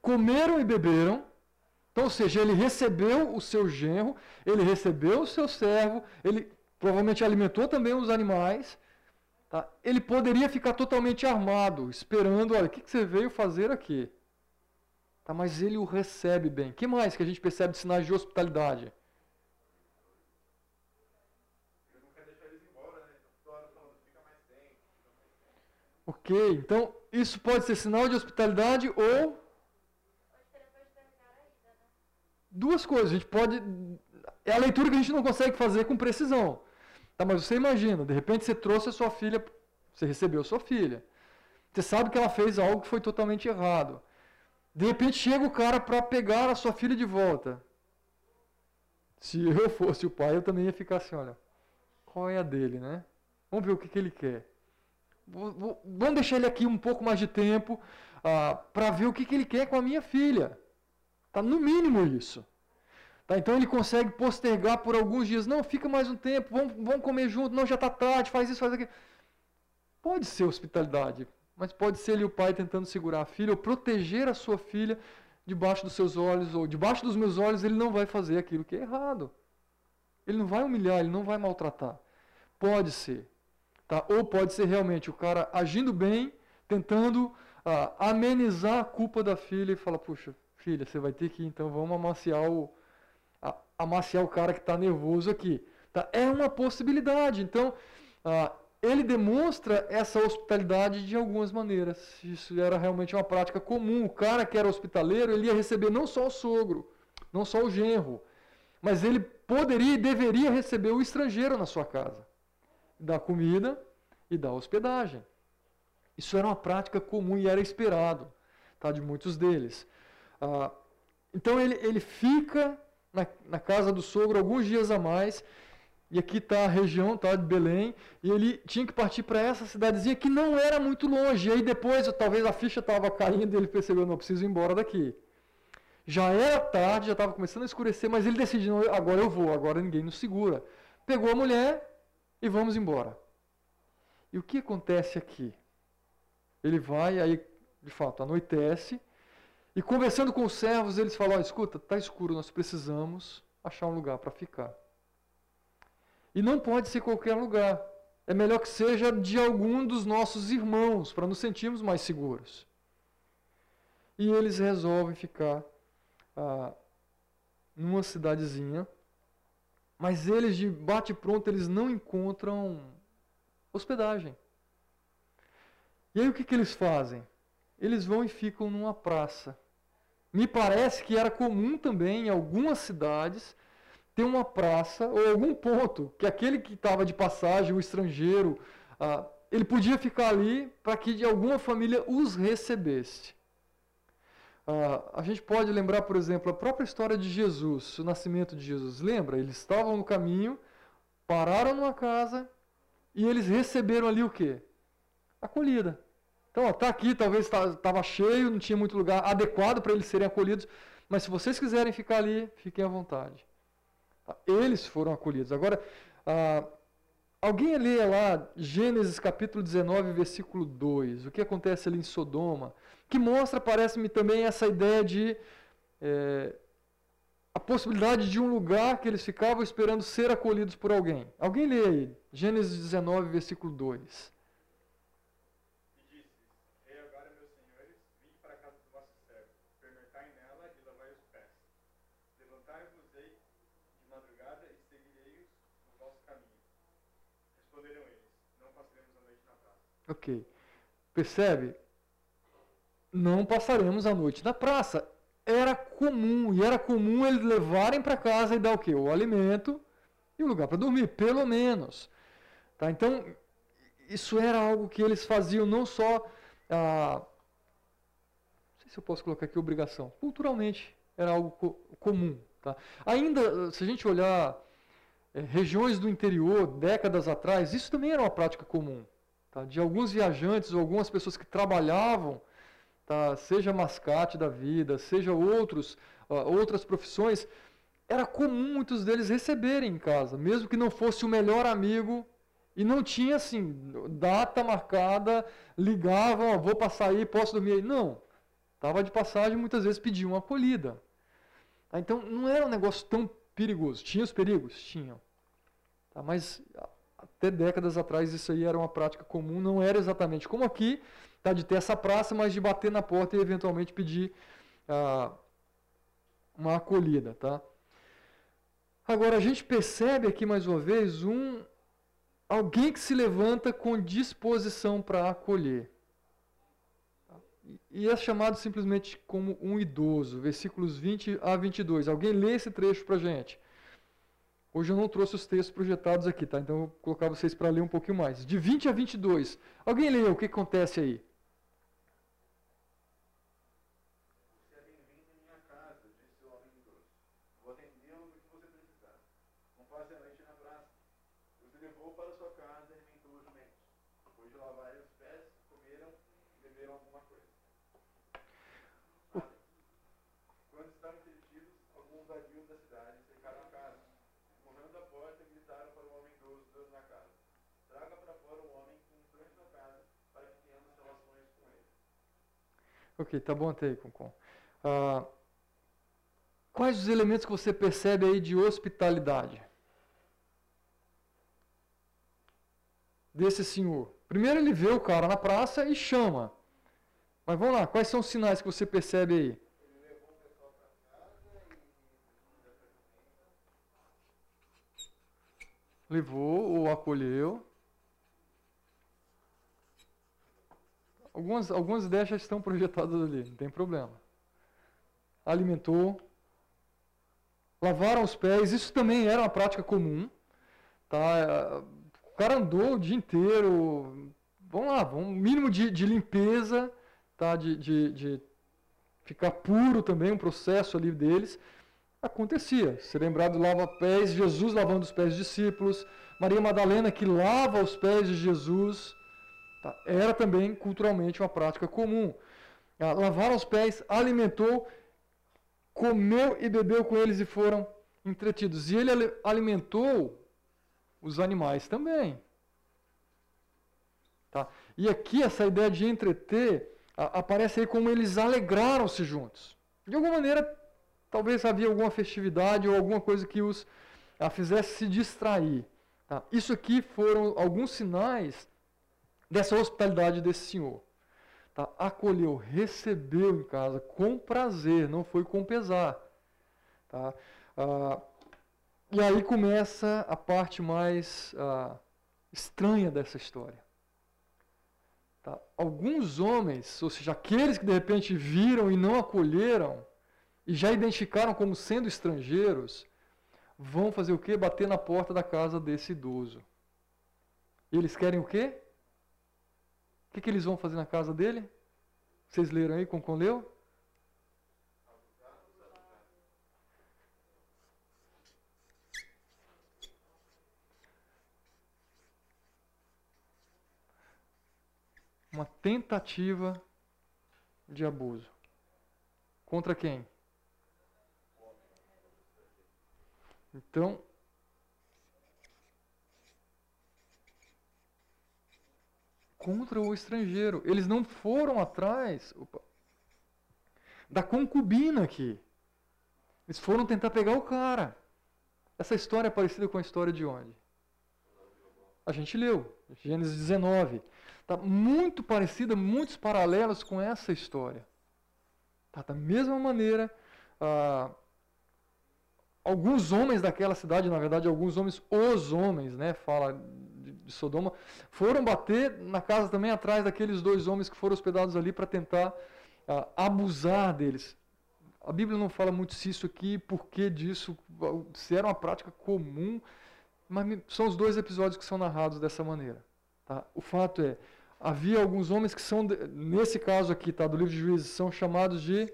Comeram e beberam. Então, ou seja, ele recebeu o seu genro, ele recebeu o seu servo, ele provavelmente alimentou também os animais. Tá? Ele poderia ficar totalmente armado, esperando, olha, o que, que você veio fazer aqui? Tá, mas ele o recebe bem. O que mais que a gente percebe de sinais de hospitalidade? Ok, então isso pode ser sinal de hospitalidade ou. Duas coisas. A gente pode. É a leitura que a gente não consegue fazer com precisão. Tá, mas você imagina, de repente você trouxe a sua filha, você recebeu a sua filha. Você sabe que ela fez algo que foi totalmente errado. De repente chega o cara para pegar a sua filha de volta. Se eu <laughs> fosse o pai, eu também ia ficar assim, olha, qual é a dele, né? Vamos ver o que, que ele quer. Vamos deixar ele aqui um pouco mais de tempo ah, para ver o que, que ele quer com a minha filha. Tá no mínimo isso. Tá, então ele consegue postergar por alguns dias. Não, fica mais um tempo, vamos, vamos comer junto. Não, já está tarde, faz isso, faz aquilo. Pode ser hospitalidade, mas pode ser ele o pai tentando segurar a filha ou proteger a sua filha debaixo dos seus olhos ou debaixo dos meus olhos. Ele não vai fazer aquilo que é errado. Ele não vai humilhar, ele não vai maltratar. Pode ser. Tá? Ou pode ser realmente o cara agindo bem, tentando ah, amenizar a culpa da filha e fala, puxa, filha, você vai ter que então vamos amaciar o, amaciar o cara que está nervoso aqui. Tá? É uma possibilidade. Então, ah, ele demonstra essa hospitalidade de algumas maneiras. Isso era realmente uma prática comum. O cara que era hospitaleiro, ele ia receber não só o sogro, não só o genro, mas ele poderia e deveria receber o estrangeiro na sua casa, dar comida e dar hospedagem. Isso era uma prática comum e era esperado tá, de muitos deles. Ah, então ele, ele fica na, na casa do sogro alguns dias a mais e aqui está a região tá, de Belém. E ele tinha que partir para essa cidadezinha que não era muito longe. E aí depois, talvez a ficha estava caindo e ele percebeu, não, preciso ir embora daqui. Já era tarde, já estava começando a escurecer, mas ele decidiu, agora eu vou, agora ninguém nos segura. Pegou a mulher e vamos embora. E o que acontece aqui? Ele vai, aí de fato anoitece, e conversando com os servos, eles falam: oh, escuta, está escuro, nós precisamos achar um lugar para ficar. E não pode ser qualquer lugar. É melhor que seja de algum dos nossos irmãos, para nos sentirmos mais seguros. E eles resolvem ficar ah, numa cidadezinha, mas eles de bate pronto eles não encontram hospedagem. E aí o que, que eles fazem? Eles vão e ficam numa praça. Me parece que era comum também em algumas cidades ter uma praça ou algum ponto que aquele que estava de passagem, o estrangeiro, ah, ele podia ficar ali para que de alguma família os recebesse. Ah, a gente pode lembrar, por exemplo, a própria história de Jesus, o nascimento de Jesus. Lembra? Eles estavam no caminho, pararam numa casa e eles receberam ali o quê? Acolhida. Então, está aqui, talvez estava cheio, não tinha muito lugar adequado para eles serem acolhidos, mas se vocês quiserem ficar ali, fiquem à vontade. Eles foram acolhidos. Agora, ah, alguém lê lá Gênesis capítulo 19, versículo 2, o que acontece ali em Sodoma, que mostra, parece-me também, essa ideia de é, a possibilidade de um lugar que eles ficavam esperando ser acolhidos por alguém. Alguém lê aí, Gênesis 19, versículo 2. Ok. Percebe? Não passaremos a noite na praça. Era comum, e era comum eles levarem para casa e dar o quê? O alimento e o lugar para dormir, pelo menos. Tá? Então, isso era algo que eles faziam não só. Ah, não sei se eu posso colocar aqui obrigação. Culturalmente, era algo co comum. Tá? Ainda, se a gente olhar é, regiões do interior, décadas atrás, isso também era uma prática comum tá? de alguns viajantes ou algumas pessoas que trabalhavam, tá? seja mascate da vida, seja outros, outras profissões, era comum muitos deles receberem em casa, mesmo que não fosse o melhor amigo e não tinha assim, data marcada, ligavam, vou passar aí, posso dormir aí. Não. Estava de passagem, muitas vezes pediam uma acolhida. Tá? Então não era um negócio tão perigoso. Tinha os perigos? Tinham. Tá? Mas até décadas atrás isso aí era uma prática comum, não era exatamente como aqui, tá, de ter essa praça, mas de bater na porta e eventualmente pedir ah, uma acolhida. Tá? Agora a gente percebe aqui mais uma vez um alguém que se levanta com disposição para acolher. E é chamado simplesmente como um idoso, versículos 20 a 22. Alguém lê esse trecho para a gente. Hoje eu não trouxe os textos projetados aqui, tá? Então eu vou colocar vocês para ler um pouquinho mais. De 20 a 22. Alguém leu o que acontece aí? vou atendê-lo no que você precisar. Não passe a noite na praça. Os levou para sua casa e alimentou os jumentos. Depois de lavarem os pés, comeram e beberam alguma coisa. Quando estavam entretidos, alguns vadios da cidade cercaram a casa. Correndo à porta, gritaram para o homem idoso na casa. Traga para fora o homem que entrou em sua casa para que tenhamos relações com ele. Ok, tá bom até aí, Concon. Ah, quais os elementos que você percebe aí de hospitalidade? Desse senhor. Primeiro ele vê o cara na praça e chama. Mas vamos lá, quais são os sinais que você percebe aí? Levou ou acolheu. Algumas, algumas ideias já estão projetadas ali, não tem problema. Alimentou. Lavaram os pés, isso também era uma prática comum. Tá? O cara andou o dia inteiro. Vamos lá, um mínimo de, de limpeza, tá? de, de, de ficar puro também, um processo ali deles acontecia. Se lembrar do lava-pés, Jesus lavando os pés dos discípulos, Maria Madalena que lava os pés de Jesus, tá? era também culturalmente uma prática comum. Ah, lavaram os pés, alimentou, comeu e bebeu com eles e foram entretidos. E ele alimentou os animais também. Tá? E aqui essa ideia de entreter a, aparece aí como eles alegraram-se juntos. De alguma maneira Talvez havia alguma festividade ou alguma coisa que os a fizesse se distrair. Tá? Isso aqui foram alguns sinais dessa hospitalidade desse senhor. Tá? Acolheu, recebeu em casa com prazer, não foi com pesar. Tá? Ah, e aí começa a parte mais ah, estranha dessa história. Tá? Alguns homens, ou seja, aqueles que de repente viram e não acolheram, e já identificaram como sendo estrangeiros, vão fazer o quê? Bater na porta da casa desse idoso. Eles querem o quê? O que, que eles vão fazer na casa dele? Vocês leram aí com leu? Uma tentativa de abuso. Contra quem? Então, contra o estrangeiro. Eles não foram atrás opa, da concubina aqui. Eles foram tentar pegar o cara. Essa história é parecida com a história de onde? A gente leu, Gênesis 19. Está muito parecida, muitos paralelos com essa história. Tá, da mesma maneira, ah, alguns homens daquela cidade, na verdade, alguns homens, os homens, né, fala de, Sodoma, foram bater na casa também atrás daqueles dois homens que foram hospedados ali para tentar uh, abusar deles. A Bíblia não fala muito se isso aqui, por que disso, se era uma prática comum, mas são os dois episódios que são narrados dessa maneira. Tá? O fato é, havia alguns homens que são, nesse caso aqui, tá, do livro de Juízes, são chamados de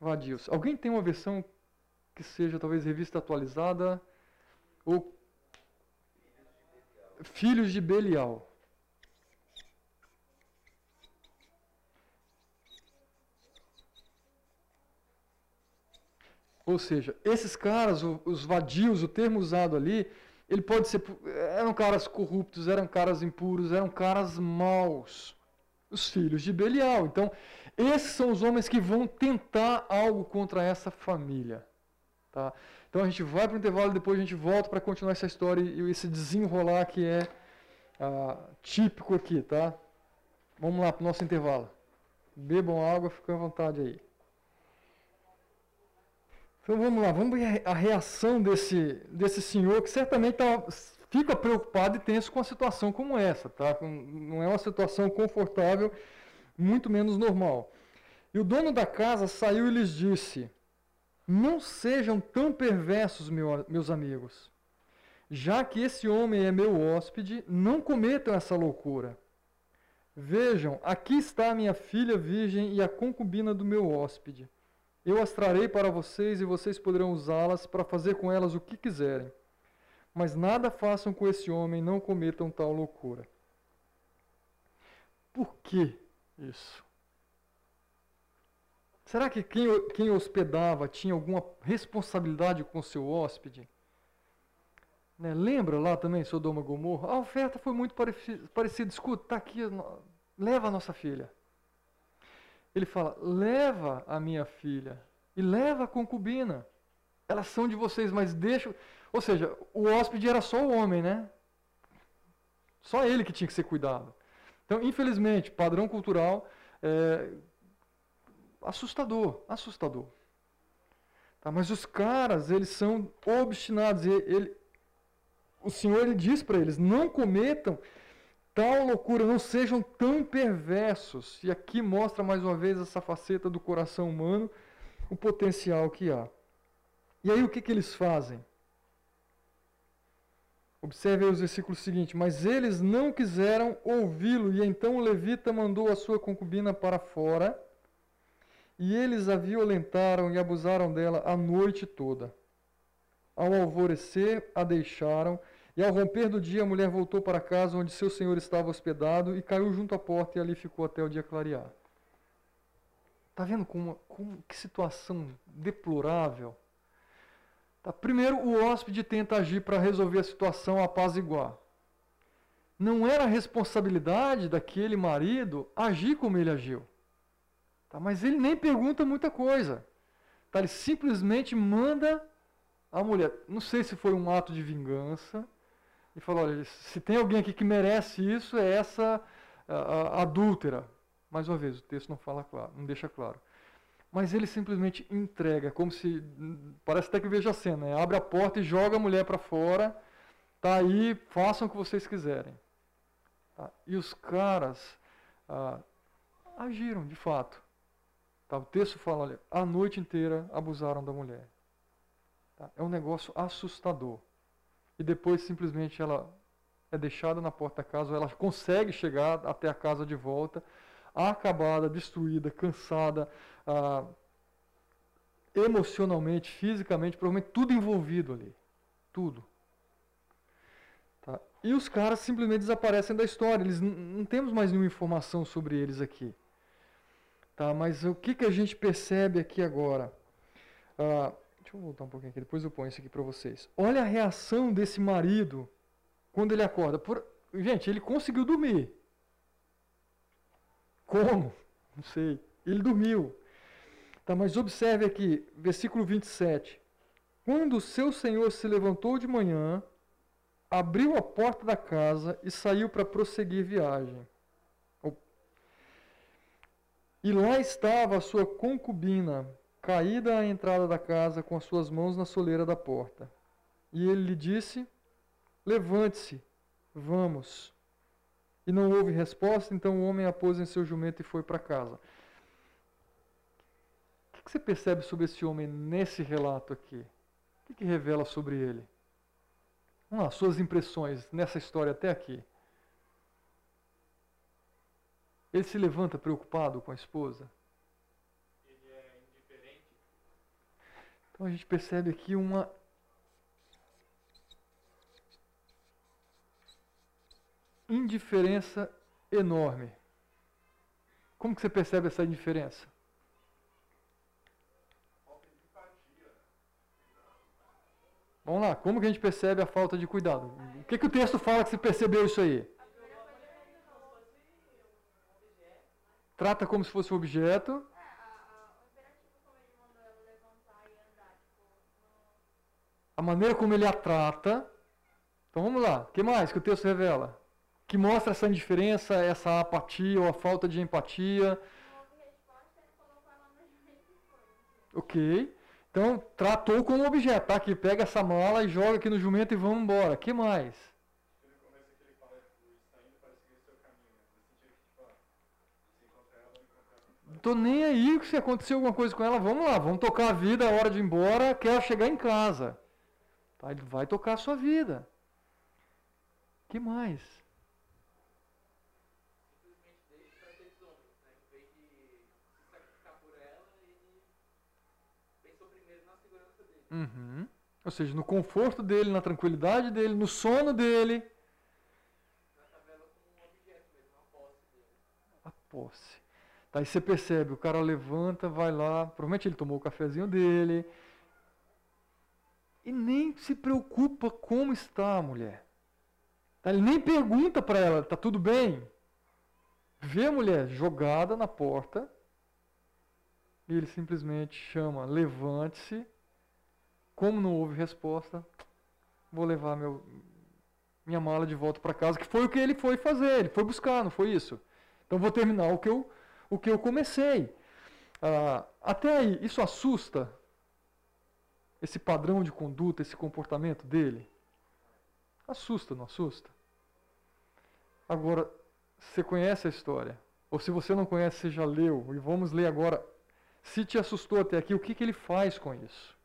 vadios. Alguém tem uma versão que seja talvez revista atualizada ou Filhos de Belial. Ou seja, esses caras, os vadios, o termo usado ali, ele pode ser. Eram caras corruptos, eram caras impuros, eram caras maus os filhos de Belial. Então, esses são os homens que vão tentar algo contra essa família. Tá? Então a gente vai para o intervalo e depois a gente volta para continuar essa história e esse desenrolar que é ah, típico aqui. Tá? Vamos lá para o nosso intervalo. Bebam água, fiquem à vontade aí. Então vamos lá, vamos ver a reação desse, desse senhor que certamente estava fica preocupado e tenso com uma situação como essa, tá? Não é uma situação confortável, muito menos normal. E o dono da casa saiu e lhes disse: Não sejam tão perversos, meu, meus amigos. Já que esse homem é meu hóspede, não cometam essa loucura. Vejam, aqui está a minha filha virgem e a concubina do meu hóspede. Eu as trarei para vocês e vocês poderão usá-las para fazer com elas o que quiserem. Mas nada façam com esse homem, não cometam tal loucura. Por que isso? Será que quem, quem hospedava tinha alguma responsabilidade com seu hóspede? Né? Lembra lá também Sodoma e Gomorra? A oferta foi muito parecida. Escuta, está aqui, leva a nossa filha. Ele fala: leva a minha filha e leva a concubina. Elas são de vocês, mas deixa. Ou seja, o hóspede era só o homem, né? Só ele que tinha que ser cuidado. Então, infelizmente, padrão cultural é assustador, assustador. Tá, mas os caras, eles são obstinados. Ele, o Senhor ele diz para eles: não cometam tal loucura, não sejam tão perversos. E aqui mostra mais uma vez essa faceta do coração humano, o potencial que há. E aí o que, que eles fazem? Observe aí os versículos seguintes. Mas eles não quiseram ouvi-lo, e então o levita mandou a sua concubina para fora, e eles a violentaram e abusaram dela a noite toda. Ao alvorecer, a deixaram e ao romper do dia, a mulher voltou para casa onde seu senhor estava hospedado e caiu junto à porta e ali ficou até o dia clarear. Está vendo como, como, que situação deplorável? Tá, primeiro, o hóspede tenta agir para resolver a situação apaziguar. Não era responsabilidade daquele marido agir como ele agiu. Tá, mas ele nem pergunta muita coisa. Tá, ele simplesmente manda a mulher. Não sei se foi um ato de vingança, e falou: olha, se tem alguém aqui que merece isso, é essa a, a, adúltera. Mais uma vez, o texto não fala claro, não deixa claro. Mas ele simplesmente entrega, como se. Parece até que veja a cena, né? abre a porta e joga a mulher para fora. Tá aí, façam o que vocês quiserem. Tá? E os caras ah, agiram de fato. Tá? O texto fala: olha, a noite inteira abusaram da mulher. Tá? É um negócio assustador e depois simplesmente ela é deixada na porta da casa, ela consegue chegar até a casa de volta, acabada, destruída, cansada, ah, emocionalmente, fisicamente, provavelmente tudo envolvido ali. Tudo. Tá? E os caras simplesmente desaparecem da história. Eles não temos mais nenhuma informação sobre eles aqui. Tá? Mas o que, que a gente percebe aqui agora? Ah, Deixa eu voltar um pouquinho aqui, depois eu ponho isso aqui para vocês. Olha a reação desse marido quando ele acorda. Por... Gente, ele conseguiu dormir. Como? Não sei. Ele dormiu. Tá, mas observe aqui, versículo 27. Quando o seu senhor se levantou de manhã, abriu a porta da casa e saiu para prosseguir viagem. E lá estava a sua concubina, caída à entrada da casa com as suas mãos na soleira da porta. E ele lhe disse: Levante-se, vamos. E não houve resposta, então o homem a pôs em seu jumento e foi para casa. O que você percebe sobre esse homem nesse relato aqui? O que revela sobre ele? Vamos lá, suas impressões nessa história até aqui. Ele se levanta preocupado com a esposa? Então a gente percebe aqui uma indiferença enorme. Como que você percebe essa indiferença? Vamos lá, como que a gente percebe a falta de cuidado? O que, que o texto fala que você percebeu isso aí? Trata como se fosse um objeto. a maneira como ele a trata. Então vamos lá, o que mais que o texto revela? Que mostra essa indiferença, essa apatia ou a falta de empatia. Ok. Então, tratou como objeto, tá? Que pega essa mala e joga aqui no jumento e vamos embora. que mais? Tô nem aí se acontecer alguma coisa com ela, vamos lá, vamos tocar a vida, a hora de ir embora, quero chegar em casa. Ele vai tocar a sua vida. que mais? Uhum. Ou seja, no conforto dele, na tranquilidade dele, no sono dele. Na tabela como um objeto mesmo, uma posse dele. A posse. Aí você percebe, o cara levanta, vai lá, provavelmente ele tomou o cafezinho dele. E nem se preocupa como está a mulher. Tá, ele nem pergunta para ela, tá tudo bem? Vê a mulher jogada na porta. E ele simplesmente chama, levante-se. Como não houve resposta, vou levar meu, minha mala de volta para casa, que foi o que ele foi fazer, ele foi buscar, não foi isso? Então vou terminar o que eu, o que eu comecei. Ah, até aí, isso assusta? Esse padrão de conduta, esse comportamento dele? Assusta, não assusta? Agora, você conhece a história? Ou se você não conhece, você já leu. E vamos ler agora. Se te assustou até aqui, o que, que ele faz com isso?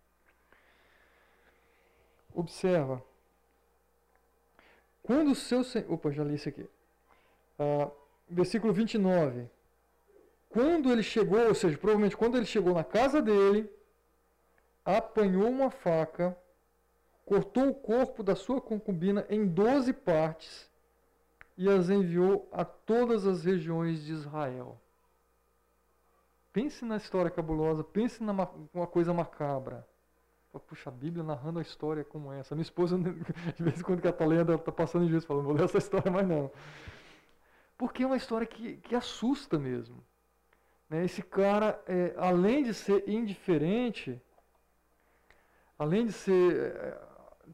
Observa. Quando o seu Senhor. Opa, já li isso aqui. Ah, versículo 29. Quando ele chegou, ou seja, provavelmente quando ele chegou na casa dele, apanhou uma faca, cortou o corpo da sua concubina em doze partes e as enviou a todas as regiões de Israel. Pense na história cabulosa, pense numa uma coisa macabra. Puxa, a Bíblia narrando a história como essa. Minha esposa, <laughs> de vez em quando que ela está lendo, ela está passando em juízo, falando, vou ler essa história mais não. Porque é uma história que, que assusta mesmo. Né? Esse cara, é, além de ser indiferente, além de ser é,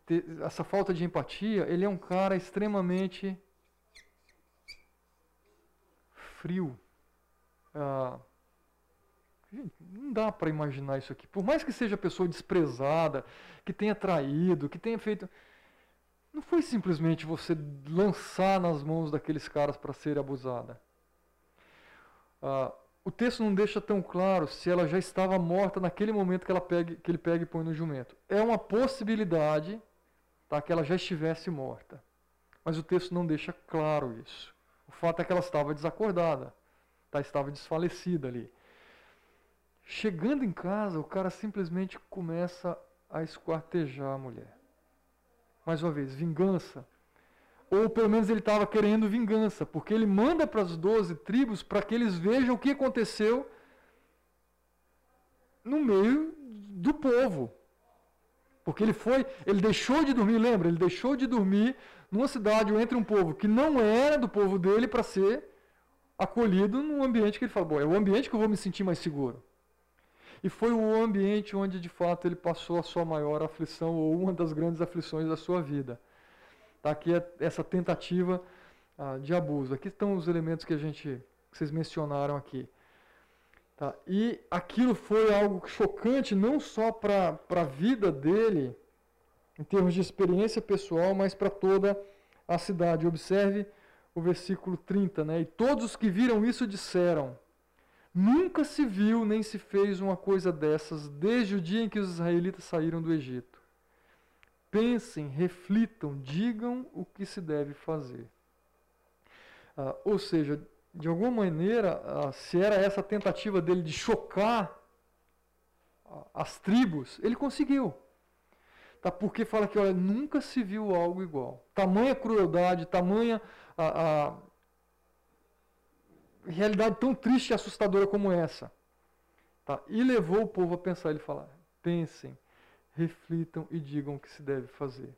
ter essa falta de empatia, ele é um cara extremamente frio. Ah, não dá para imaginar isso aqui. Por mais que seja pessoa desprezada, que tenha traído, que tenha feito. Não foi simplesmente você lançar nas mãos daqueles caras para ser abusada. Ah, o texto não deixa tão claro se ela já estava morta naquele momento que, ela pegue, que ele pega e põe no jumento. É uma possibilidade tá, que ela já estivesse morta. Mas o texto não deixa claro isso. O fato é que ela estava desacordada, tá, estava desfalecida ali. Chegando em casa, o cara simplesmente começa a esquartejar a mulher. Mais uma vez, vingança ou pelo menos ele estava querendo vingança, porque ele manda para as doze tribos para que eles vejam o que aconteceu no meio do povo. Porque ele foi, ele deixou de dormir, lembra? Ele deixou de dormir numa cidade ou entre um povo que não era do povo dele para ser acolhido num ambiente que ele falou, bom, é o ambiente que eu vou me sentir mais seguro. E foi o ambiente onde de fato ele passou a sua maior aflição ou uma das grandes aflições da sua vida. Tá aqui essa tentativa ah, de abuso. Aqui estão os elementos que a gente que vocês mencionaram aqui. Tá? E aquilo foi algo chocante não só para a vida dele, em termos de experiência pessoal, mas para toda a cidade. Observe o versículo 30, né? E todos os que viram isso disseram: Nunca se viu nem se fez uma coisa dessas desde o dia em que os israelitas saíram do Egito. Pensem, reflitam, digam o que se deve fazer. Ah, ou seja, de alguma maneira, ah, se era essa tentativa dele de chocar ah, as tribos, ele conseguiu. Tá? Porque fala que olha, nunca se viu algo igual. Tamanha crueldade, tamanha a, a realidade tão triste e assustadora como essa. Tá? E levou o povo a pensar, ele falar, pensem, reflitam e digam o que se deve fazer.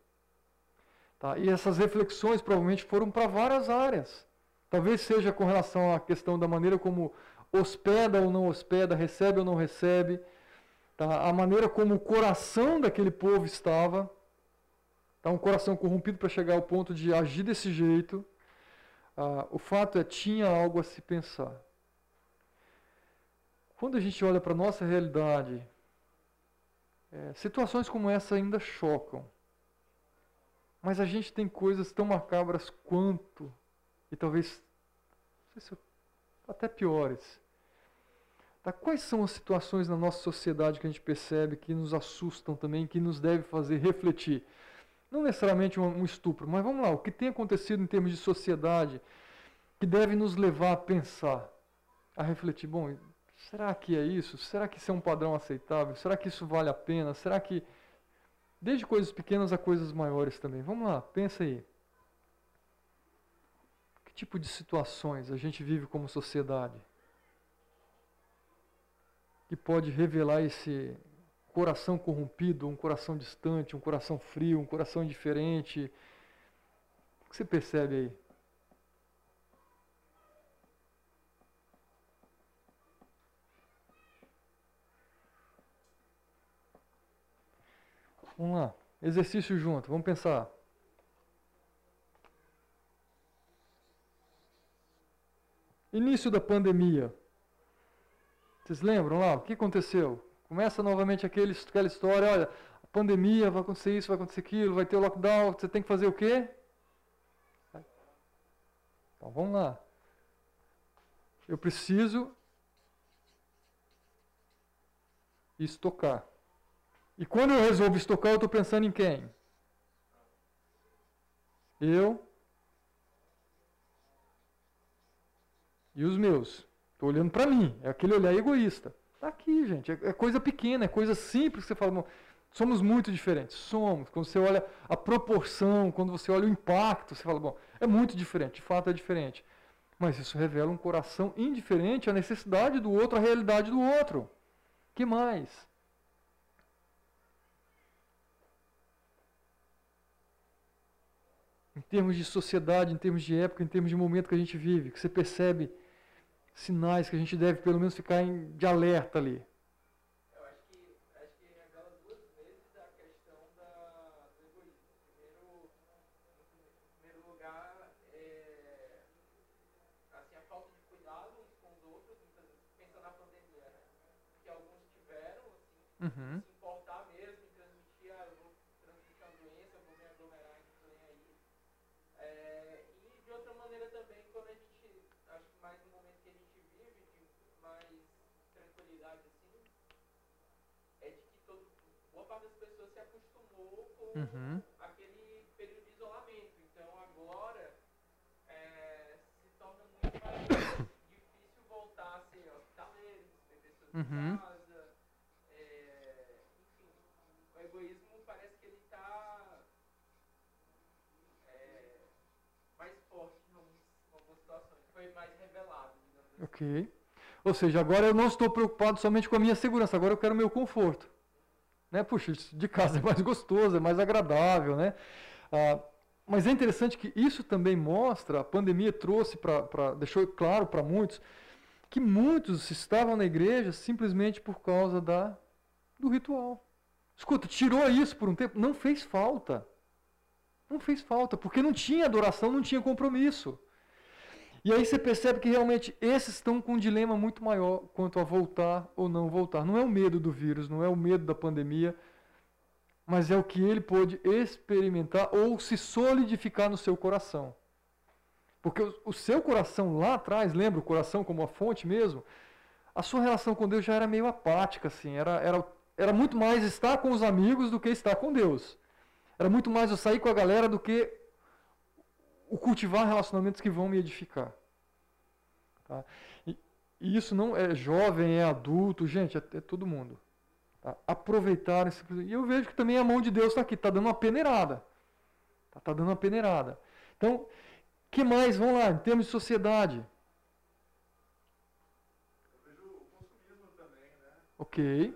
Tá? E essas reflexões provavelmente foram para várias áreas. Talvez seja com relação à questão da maneira como hospeda ou não hospeda, recebe ou não recebe, tá? a maneira como o coração daquele povo estava, tá? um coração corrompido para chegar ao ponto de agir desse jeito. Ah, o fato é tinha algo a se pensar. Quando a gente olha para a nossa realidade, é, situações como essa ainda chocam. Mas a gente tem coisas tão macabras quanto, e talvez se, até piores. Tá? Quais são as situações na nossa sociedade que a gente percebe que nos assustam também, que nos deve fazer refletir? Não necessariamente um, um estupro, mas vamos lá, o que tem acontecido em termos de sociedade que deve nos levar a pensar, a refletir? Bom, Será que é isso? Será que isso é um padrão aceitável? Será que isso vale a pena? Será que. Desde coisas pequenas a coisas maiores também. Vamos lá, pensa aí. Que tipo de situações a gente vive como sociedade? Que pode revelar esse coração corrompido, um coração distante, um coração frio, um coração indiferente. O que você percebe aí? Vamos lá. Exercício junto. Vamos pensar. Início da pandemia. Vocês lembram lá? O que aconteceu? Começa novamente aquele, aquela história, olha, a pandemia, vai acontecer isso, vai acontecer aquilo, vai ter o lockdown, você tem que fazer o quê? Então vamos lá. Eu preciso estocar. E quando eu resolvo estocar, eu estou pensando em quem? Eu e os meus. Estou olhando para mim. É aquele olhar egoísta. Está aqui, gente. É, é, coisa pequena, é coisa simples que você fala. somos muito diferentes. Somos. Quando você olha a proporção, quando você olha o impacto, você fala, bom, é muito diferente. De fato é diferente. Mas isso revela um coração indiferente à necessidade do outro, à realidade do outro. que mais? Termos de sociedade, em termos de época, em termos de momento que a gente vive, que você percebe sinais que a gente deve pelo menos ficar em, de alerta ali. Eu acho que, acho que revela duas vezes a questão da, do egoísmo. Primeiro, em primeiro lugar, é, assim, a falta de cuidado uns com os outros, pensando na pandemia, né? Porque alguns tiveram, assim, Uhum. se importar mesmo em transmitir, ah, eu vou transmitir a doença, eu vou me aglomerar, então nem aí. É, e de outra maneira também, quando a gente, acho que mais no momento que a gente vive, de mais tranquilidade assim, é de que todo, boa parte das pessoas se acostumou com Uhum. aquele período de isolamento. Então agora é, se torna muito mais <coughs> difícil voltar a ser hospitaleiros, ter pessoas Uhum. em casa. é, enfim, o egoísmo parece que ele está mais forte em algumas, algumas situações. Foi mais revelado, digamos assim. Ok. Ou seja, agora eu não estou preocupado somente com a minha segurança, agora eu quero o meu conforto. Né? Puxa, de casa é mais gostoso, é mais agradável, né? Ah, mas é interessante que isso também mostra, a pandemia trouxe para, deixou claro para muitos, que muitos estavam na igreja simplesmente por causa da, do ritual. Escuta, tirou isso por um tempo, não fez falta. Não fez falta, porque não tinha adoração, não tinha compromisso. E aí você percebe que realmente esses estão com um dilema muito maior quanto a voltar ou não voltar. Não é o medo do vírus, não é o medo da pandemia, mas é o que ele pôde experimentar ou se solidificar no seu coração. Porque o, seu coração lá atrás, lembra o coração como a fonte mesmo? A sua relação com Deus já era meio apática, assim, era, era, era muito mais estar com os amigos do que estar com Deus. Era muito mais eu sair com a galera do que o cultivar relacionamentos que vão me edificar. Tá? E, e isso não é jovem, é adulto, gente, é, é todo mundo. Tá? Aproveitar esse. E eu vejo que também a mão de Deus está aqui, está dando uma peneirada. Está tá dando uma peneirada. Então, que mais? Vamos lá, em termos de sociedade. Eu vejo o consumismo também, né? Ok. Ego-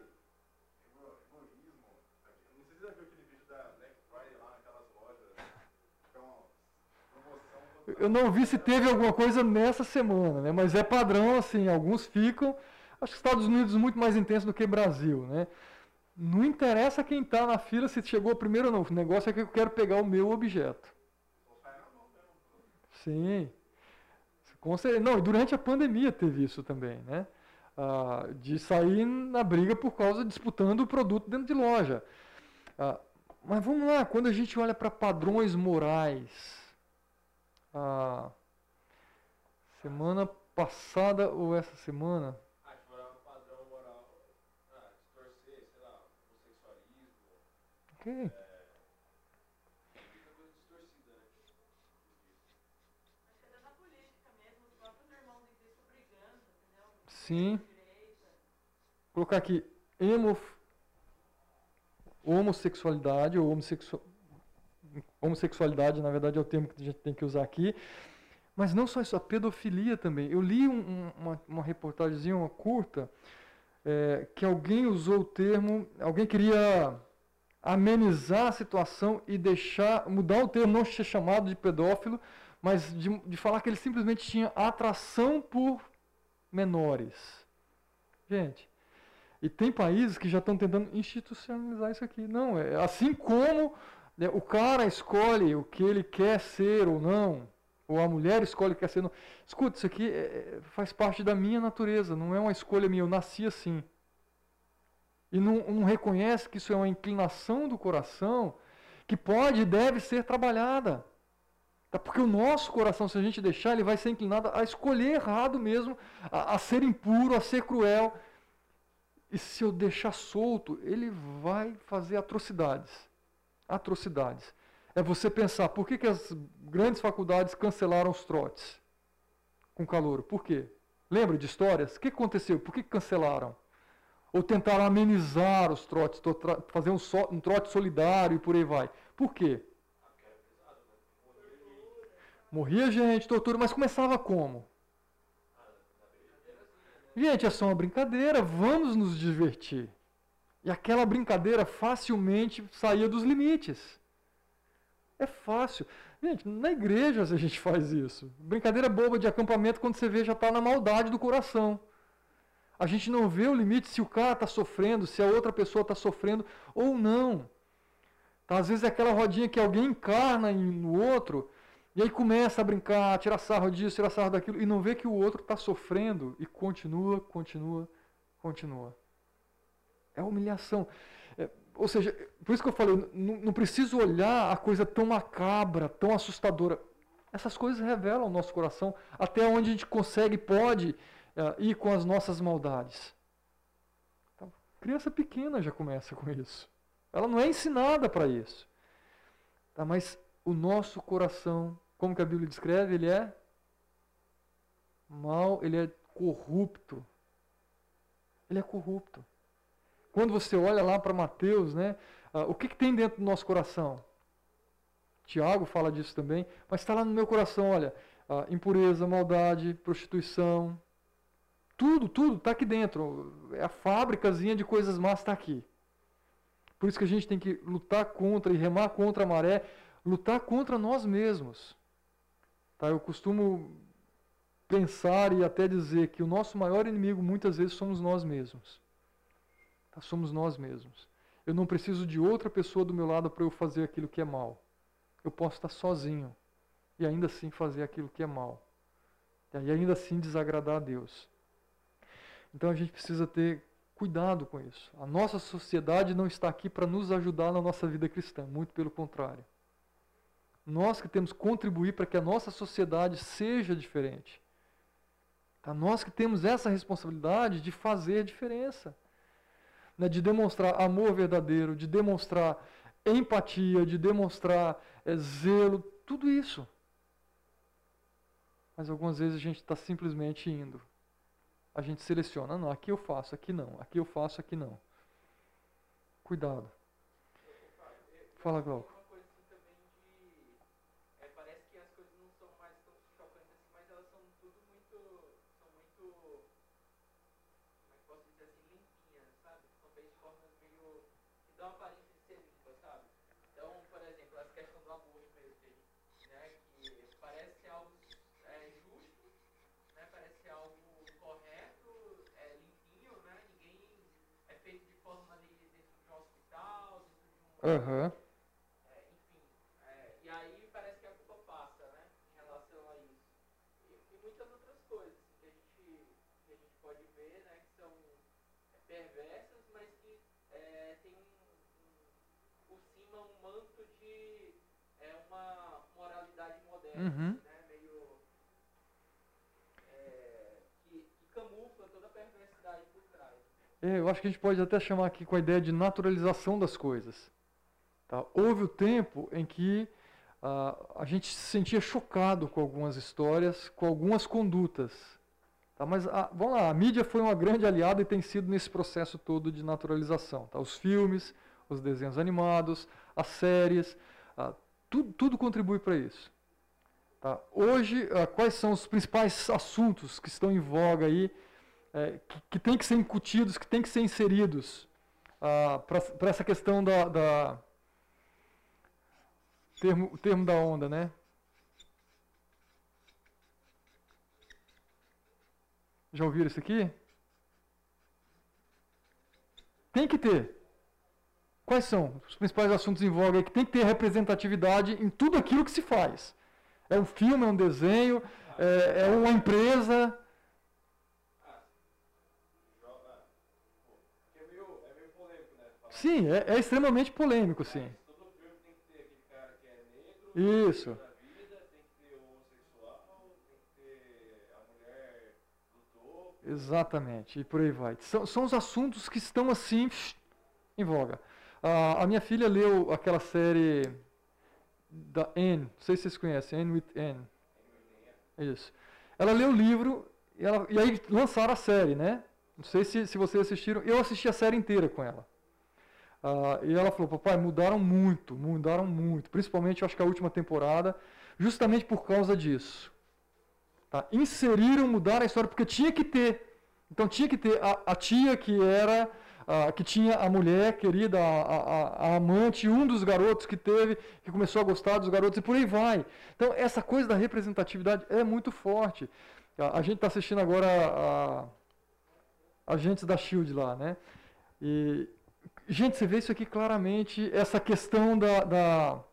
Egoísmo. Aqui- Não sei se você já viu aquele vídeo da Black Friday lá naquelas lojas. Com promoção. Eu não vi se teve alguma coisa nessa semana, né? mas é padrão, assim, alguns ficam. Acho que Estados Unidos muito mais intenso do que Brasil, né? Não interessa quem está na fila se chegou primeiro ou não. O negócio é que eu quero pegar o meu objeto. Sim. Não, e durante a pandemia teve isso também, né? Ah, de sair na briga por causa disputando o produto dentro de loja. Ah, mas vamos lá, quando a gente olha para padrões morais. Ah, semana passada ou essa semana? Ah, tipo, um padrão moral. Ah, distorcer, sei lá, homossexualismo. Ok. Distorcida, né? Acho que até na política mesmo, os próprios irmãos em Cristo brigando, entendeu? Sim. Colocar aqui hemo, homossexualidade ou homossexual, homossexualidade, na verdade é o termo que a gente tem que usar aqui, mas não só isso, a pedofilia também. Eu li um, um, uma, uma reportagem uma curta é, que alguém usou o termo, alguém queria amenizar a situação e deixar, mudar o termo, não ser chamado de pedófilo, mas de, de falar que ele simplesmente tinha atração por menores. Gente, e tem países que já estão tentando institucionalizar isso aqui. Não, é assim como né, o cara escolhe o que ele quer ser ou não, ou a mulher escolhe o que quer ser. Ou não. Escuta, isso aqui é, faz parte da minha natureza, não é uma escolha minha, eu nasci assim. E não, não reconhece que isso é uma inclinação do coração que pode e deve ser trabalhada. Tá? Porque o nosso coração, se a gente deixar, ele vai ser inclinado a escolher errado mesmo, a, a ser impuro, a ser cruel. E se eu deixar solto, ele vai fazer atrocidades. Atrocidades. É você pensar, por que, que as grandes faculdades cancelaram os trotes com calor? Por quê? Lembra de histórias? O que aconteceu? Por que cancelaram? Ou tentaram amenizar os trotes, fazer um, so, um trote solidário e por aí vai. Por quê? Morria gente, tortura, mas começava como? Gente, é só uma brincadeira, vamos nos divertir. E aquela brincadeira facilmente saía dos limites. É fácil. Gente, na igreja a gente <laughs> faz isso. Brincadeira boba de acampamento quando você vê já está na maldade do coração. A gente não vê o limite se o cara está sofrendo, se a outra pessoa está sofrendo ou não. Tá, às vezes é aquela rodinha que alguém encarna no outro e aí começa a brincar, tirar sarro disso, tirar sarro daquilo, e não vê que o outro está sofrendo e continua, continua, continua. É humilhação. É, ou seja, por isso que eu falei, não, preciso olhar a coisa tão macabra, tão assustadora. Essas coisas revelam o nosso coração, até onde a gente consegue, pode uh, ir com as nossas maldades. Então, criança pequena já começa com isso. Ela não é ensinada para isso. Tá, mas o nosso coração, como que a Bíblia descreve, ele é mal, ele é corrupto. Ele é corrupto. Quando você olha lá para Mateus, né, uh, o que, que tem dentro do nosso coração? Tiago fala disso também, mas está lá no meu coração, olha, uh, impureza, maldade, prostituição, tudo, tudo está aqui dentro. É a fábricazinha de coisas más está aqui. Por isso que a gente tem que lutar contra e remar contra a maré, lutar contra nós mesmos. Tá? Eu costumo pensar e até dizer que o nosso maior inimigo muitas vezes somos nós mesmos. Tá? Somos nós mesmos. Eu não preciso de outra pessoa do meu lado para eu fazer aquilo que é mal. Eu posso estar sozinho e ainda assim fazer aquilo que é mal. E ainda assim desagradar a Deus. Então a gente precisa ter cuidado com isso. A nossa sociedade não está aqui para nos ajudar na nossa vida cristã, muito pelo contrário. Nós que temos que contribuir para que a nossa sociedade seja diferente. Tá? Nós que temos essa responsabilidade de fazer diferença. Né? De demonstrar amor verdadeiro, de demonstrar empatia, de demonstrar é, zelo, tudo isso. Mas algumas vezes a gente está simplesmente indo. A gente seleciona, não, aqui eu faço, aqui não, aqui eu faço, aqui não. Cuidado. Fala, Glauco. Uhum. É, enfim, é, e aí parece que a culpa passa, né, em relação a isso. E, e muitas outras coisas assim, que, a gente, que a gente pode ver, né, que são é, perversas, mas que é, tem um, um, por cima um manto de é, uma moralidade moderna, uhum. né, meio que, que camufla toda a perversidade por trás. Eu acho que a gente pode até chamar aqui com a ideia de naturalização das coisas. Tá? Houve o tempo em que uh, a gente se sentia chocado com algumas histórias, com algumas condutas. Tá? Mas a, vamos lá, a mídia foi uma grande aliada e tem sido nesse processo todo de naturalização. Tá? Os filmes, os desenhos animados, as séries, ah, tudo, tudo contribui para isso. Tá? Hoje, ah, quais são os principais assuntos que estão em voga aí, é, que, que tem que ser incutidos, que tem que ser inseridos ah, para essa questão da, da termo, termo da onda, né? Já ouviram isso aqui? Tem que ter. Quais são os principais assuntos em voga aí que tem que ter representatividade em tudo aquilo que se faz? É um filme, é um desenho, é, é uma empresa. Sim, é, é extremamente polêmico, sim. Lutou. Exatamente, e por aí vai. São, são os assuntos que estão assim em voga. Ah, a minha filha leu aquela série da Anne, não sei se vocês conhecem, Anne with Anne. Isso. Ela leu o livro e, ela, e aí lançaram a série, né? Não sei se, se vocês assistiram. Eu assisti a série inteira com ela. Ah, e ela falou, papai, mudaram muito, mudaram muito. Principalmente, eu acho que a última temporada, justamente por causa disso. Tá? Inseriram, mudaram a história, porque tinha que ter. Então tinha que ter a, a tia que era, ah, que tinha a mulher querida, a, a, a amante, um dos garotos que teve, que começou a gostar dos garotos e por aí vai. Então essa coisa da representatividade é muito forte. A, a gente está assistindo agora a, Agentes da Shield lá, né? E, gente, você vê isso aqui claramente, essa questão da, da,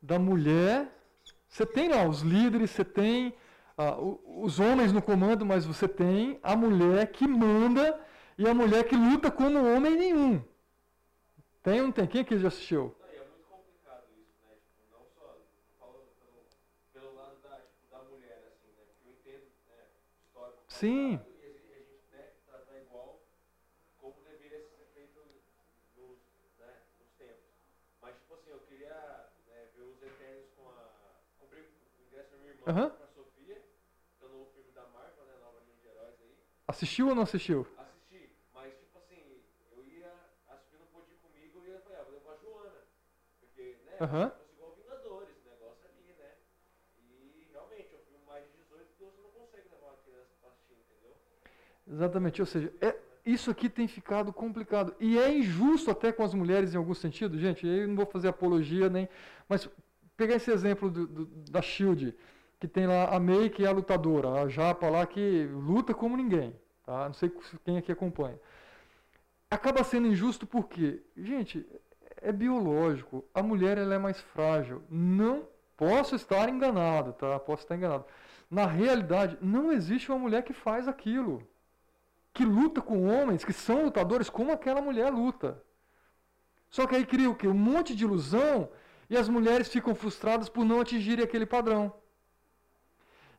da mulher. Você tem lá os líderes, você tem ah, os homens no comando, mas você tem a mulher que manda e a mulher que luta como homem nenhum. Tem ou não tem? Quem aqui já assistiu? Não, e é muito complicado isso, né? Tipo, não só falando pelo, pelo lado da, tipo, da mulher, assim, né? Porque eu entendo, né, o histórico. do Sim. passado E a gente, a gente, né, tratar igual como deveria ser feito nos, né, nos tempos. Mas, tipo assim, eu queria né, ver os Eternos com a... Comprei o ingresso da minha irmã Aham. pra Sofia, que é o novo filme da Marvel, né? Nova linha de heróis aí. Assistiu ou não assistiu? Assisti, mas tipo assim, eu ia, a Sofia não pôde ir comigo, eu ia falar, ah, vou levar a Joana. Porque, né, Aham. fosse igual Vingadores, o negócio ali, né? E realmente, é um filme mais de 18 que você não consegue levar uma criança pra assistir, entendeu? Exatamente, ou seja, é, isso aqui tem ficado complicado. E é injusto até com as mulheres em algum sentido, gente. Eu não vou fazer apologia nem. Mas pegar esse exemplo do- do- da Shield, que tem lá a May, que é a lutadora, a Japa lá que luta como ninguém. Tá? Não sei quem aqui acompanha. Acaba sendo injusto porque, gente, é biológico. A mulher ela é mais frágil. Não posso estar enganado, tá? Posso estar enganado. Na realidade, não existe uma mulher que faz aquilo que luta com homens que são lutadores como aquela mulher luta. Só que aí cria o quê? Um monte de ilusão e as mulheres ficam frustradas por não atingirem aquele padrão.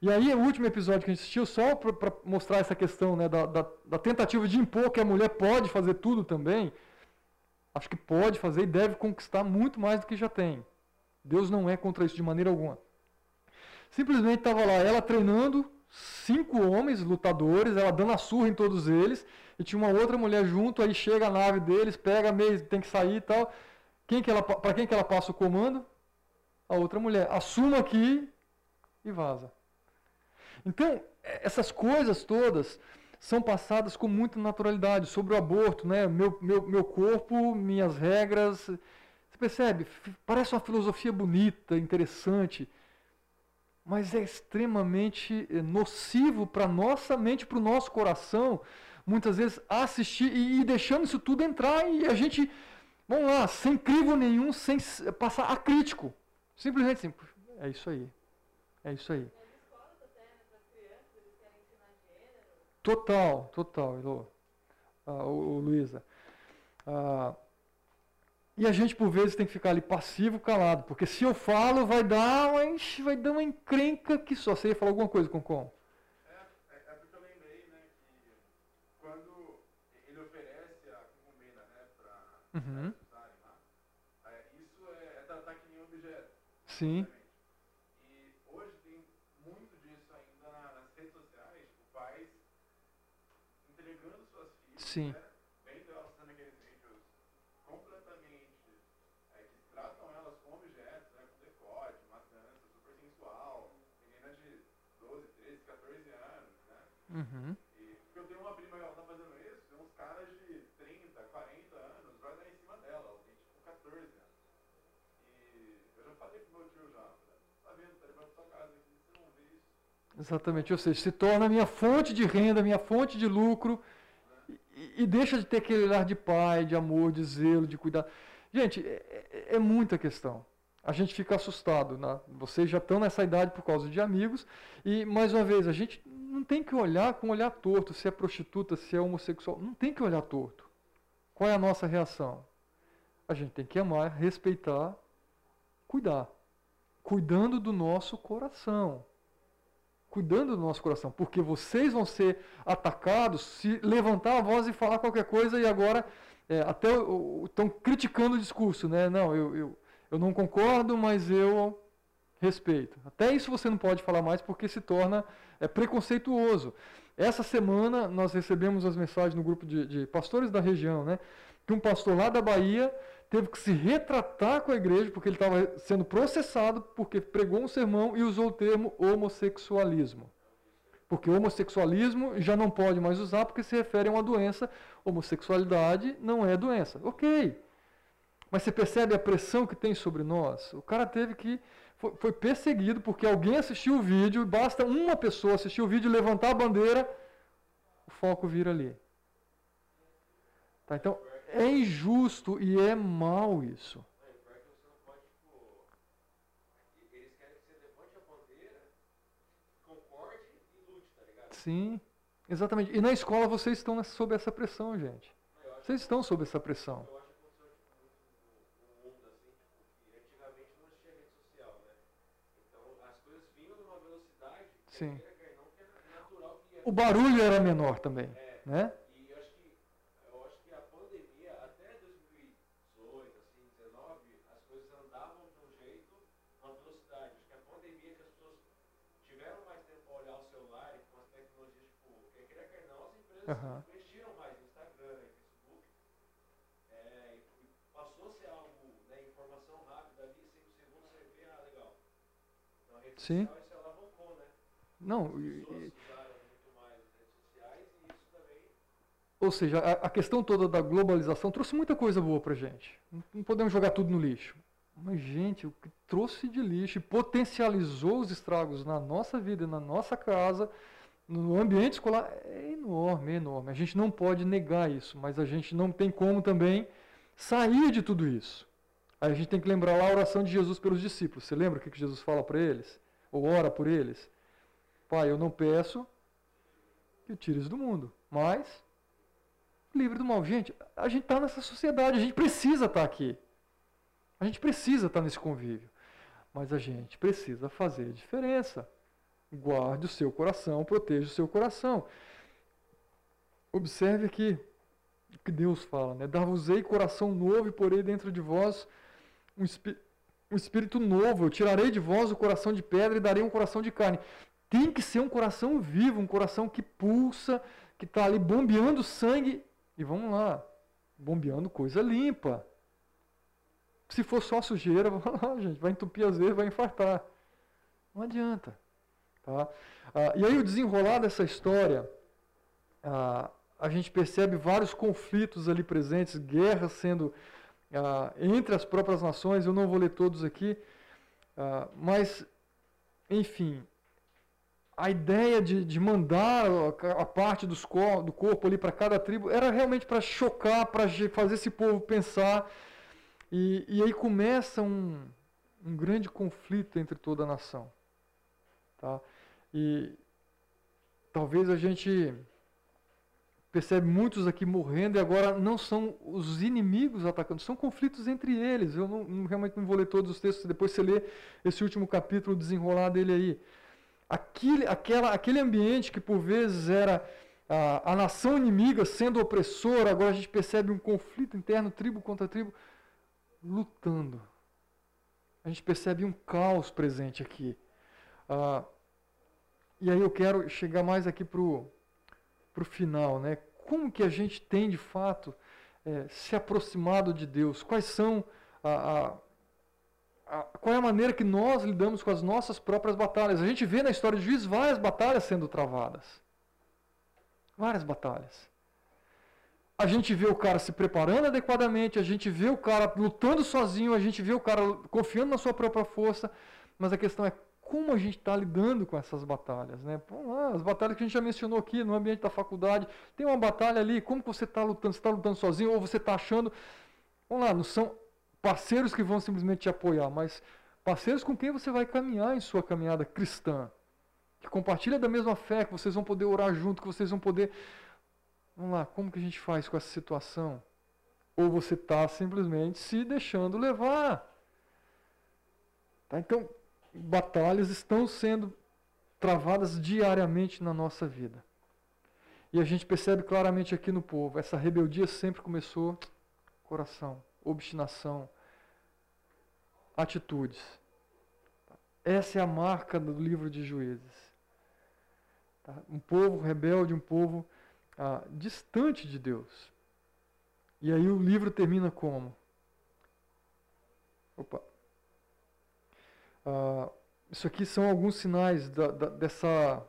E aí o último episódio que a gente assistiu, só para mostrar essa questão né, da, da, da tentativa de impor que a mulher pode fazer tudo também, acho que pode fazer e deve conquistar muito mais do que já tem. Deus não é contra isso de maneira alguma. Simplesmente estava lá ela treinando cinco homens lutadores, ela dando a surra em todos eles, e tinha uma outra mulher junto, aí chega a nave deles, pega meio, tem que sair e tal. Quem que ela, para quem que ela passa o comando? A outra mulher. Assuma aqui e vaza. Então, essas coisas todas são passadas com muita naturalidade sobre o aborto, né? Meu, meu, meu corpo, minhas regras. Você percebe? Parece uma filosofia bonita, interessante, mas é extremamente eh, nocivo para nossa mente, para o nosso coração, muitas vezes assistir e ir deixando isso tudo entrar e a gente, vamos lá, sem crivo nenhum, sem passar a crítico. Simplesmente assim, é isso aí. É isso aí. Nas escolas até, né, para as crianças, eles querem ensinar gênero. Total, total, Elô. Ah, o, o Luísa. Ah, e a gente, por vezes, tem que ficar ali passivo, calado, porque se eu falo, vai dar uma, ixi, vai dar uma encrenca que só. Você ia falar alguma coisa, Concom? É, é, é porque eu lembrei, né, que quando ele oferece a concubina, né, para Uhum. usarem lá, é, isso é, é tratar que nem objeto. Sim. obviamente. E hoje tem muito disso ainda na- nas redes sociais, tipo, Sim. né, vendo elas sendo aqueles vídeos completamente é, que tratam elas como objetos, né, com decote, uma dança super sensual, menina de 12, 13, 14 anos, né? Uhum. E eu tenho uma prima que ela tá fazendo isso, tem uns caras de 30, 40 anos, vai dar em cima dela, ela tem tipo 14 anos. E eu já falei pro meu tio já, tá vendo, tá levando pra sua casa aqui, você não vê isso. Exatamente, ou seja, se torna minha fonte de renda, minha fonte de lucro e, deixa de ter aquele olhar de pai, de amor, de zelo, de cuidado. Gente, é, é- é muita questão. A gente fica assustado, né? vocês já estão nessa idade por causa de amigos e, mais uma vez, a gente não tem que olhar com olhar torto se é prostituta, se é homossexual, não tem que olhar torto. Qual é a nossa reação? A gente tem que amar, respeitar, cuidar. Cuidando do nosso coração cuidando do nosso coração, porque vocês vão ser atacados se levantar a voz e falar qualquer coisa e agora é, até estão criticando o discurso, né? Não, eu, eu, eu não concordo, mas eu respeito. Até isso você não pode falar mais porque se torna é, preconceituoso. Essa semana nós recebemos as mensagens no grupo de, de pastores da região, né? Que um pastor lá da Bahia teve que se retratar com a igreja porque ele estava sendo processado porque pregou um sermão e usou o termo homossexualismo. Porque homossexualismo já não pode mais usar porque se refere a uma doença. Homossexualidade não é doença. Ok. Mas você percebe a pressão que tem sobre nós? O cara teve que. Foi, foi perseguido porque alguém assistiu o vídeo, basta uma pessoa assistir o vídeo e levantar a bandeira, o foco vira ali. Tá, então, é injusto e é mal isso. Tipo. tá? Sim, exatamente. E na escola vocês estão sob essa pressão, gente. Vocês estão sob essa pressão. eu acho que aconteceu tipo, muito no, no mundo, assim, tipo, que antigamente não existia rede social, né? Então as coisas vinham numa velocidade que Sim. queira, quer não, que era natural que ia. O barulho era menor também, É, né? E eu acho que eu acho que a pandemia até 2018, assim, 19, as coisas andavam de um jeito, uma velocidade. Acho que a pandemia que as pessoas tiveram mais tempo para olhar o celular e com as tecnologias, tipo, quer queira quer Aham. investiram mais no Instagram, em Facebook. É, passou a ser algo, né, informação rápida ali, 5 segundos você vê, ah, legal. Então a rede Sim. social isso alavancou, né? Não, As pessoas usaram muito mais as redes sociais e isso também ou seja, a, a questão toda da globalização trouxe muita coisa boa pra gente. Não, não podemos jogar tudo no lixo. Mas, gente, o que trouxe de lixo e potencializou os estragos na nossa vida, e na nossa casa, no ambiente escolar, é enorme, enorme. A gente não pode negar isso, mas a gente não tem como também sair de tudo isso. Aí a gente tem que lembrar lá a oração de Jesus pelos discípulos. Você lembra o que Jesus fala para eles? Ou ora por eles? Pai, eu não peço que tires do mundo, mas livre do mal. Gente, a gente está nessa sociedade, a gente precisa estar aqui. A gente precisa estar nesse convívio. Mas a gente precisa fazer a diferença. Guarde o seu coração, proteja o seu coração. Observe aqui o que Deus fala, né? Dar-vos-ei coração novo e porei dentro de vós um, espí um espírito novo. Eu tirarei de vós o coração de pedra e darei um coração de carne. Tem que ser um coração vivo, um coração que pulsa, que está ali bombeando sangue. E vamos lá, bombeando coisa limpa. Se for só sujeira, <laughs> gente, vai entupir às vezes, vai infartar. Não adianta. Tá? Ah, e aí o desenrolar dessa história, ah, a gente percebe vários conflitos ali presentes, guerras sendo ah, entre as próprias nações, eu não vou ler todos aqui, ah, mas, enfim, a ideia de, de mandar a, a parte dos cor, do corpo ali para cada tribo era realmente para chocar, para fazer esse povo pensar, e, e aí começa um, um grande conflito entre toda a nação. Tá? E talvez a gente percebe muitos aqui morrendo e agora não são os inimigos atacando, são conflitos entre eles. Eu não, realmente não vou ler todos os textos, depois você lê esse último capítulo, desenrolar dele aí. Aquele, aquela, aquele ambiente que por vezes era a, a nação inimiga sendo opressora, agora a gente percebe um conflito interno, tribo contra tribo, lutando. A gente percebe um caos presente aqui. Ah, e aí eu quero chegar mais aqui para o final, né? como que a gente tem de fato é, se aproximado de Deus? Quais são a, a, a, qual é a maneira que nós lidamos com as nossas próprias batalhas? A gente vê na história de Juiz várias batalhas sendo travadas. Várias batalhas. A gente vê o cara se preparando adequadamente, a gente vê o cara lutando sozinho, a gente vê o cara confiando na sua própria força, mas a questão é como a gente está lidando com essas batalhas. Né? as batalhas que a gente já mencionou aqui no ambiente da faculdade, tem uma batalha ali, como que você está lutando? Você está lutando sozinho ou você está achando. Vamos lá, não são parceiros que vão simplesmente te apoiar, mas parceiros com quem você vai caminhar em sua caminhada cristã. Que compartilha da mesma fé, que vocês vão poder orar junto, que vocês vão poder Vamos lá, como que a gente faz com essa situação? Ou você está simplesmente se deixando levar. Tá? Então, batalhas estão sendo travadas diariamente na nossa vida. E a gente percebe claramente aqui no povo, essa rebeldia sempre começou coração, obstinação, atitudes. Essa é a marca do livro de Juízes. Tá? Um povo rebelde, um povo ah, distante de Deus. E aí o livro termina como? Opa. Ah, isso aqui são alguns sinais da, da, dessa,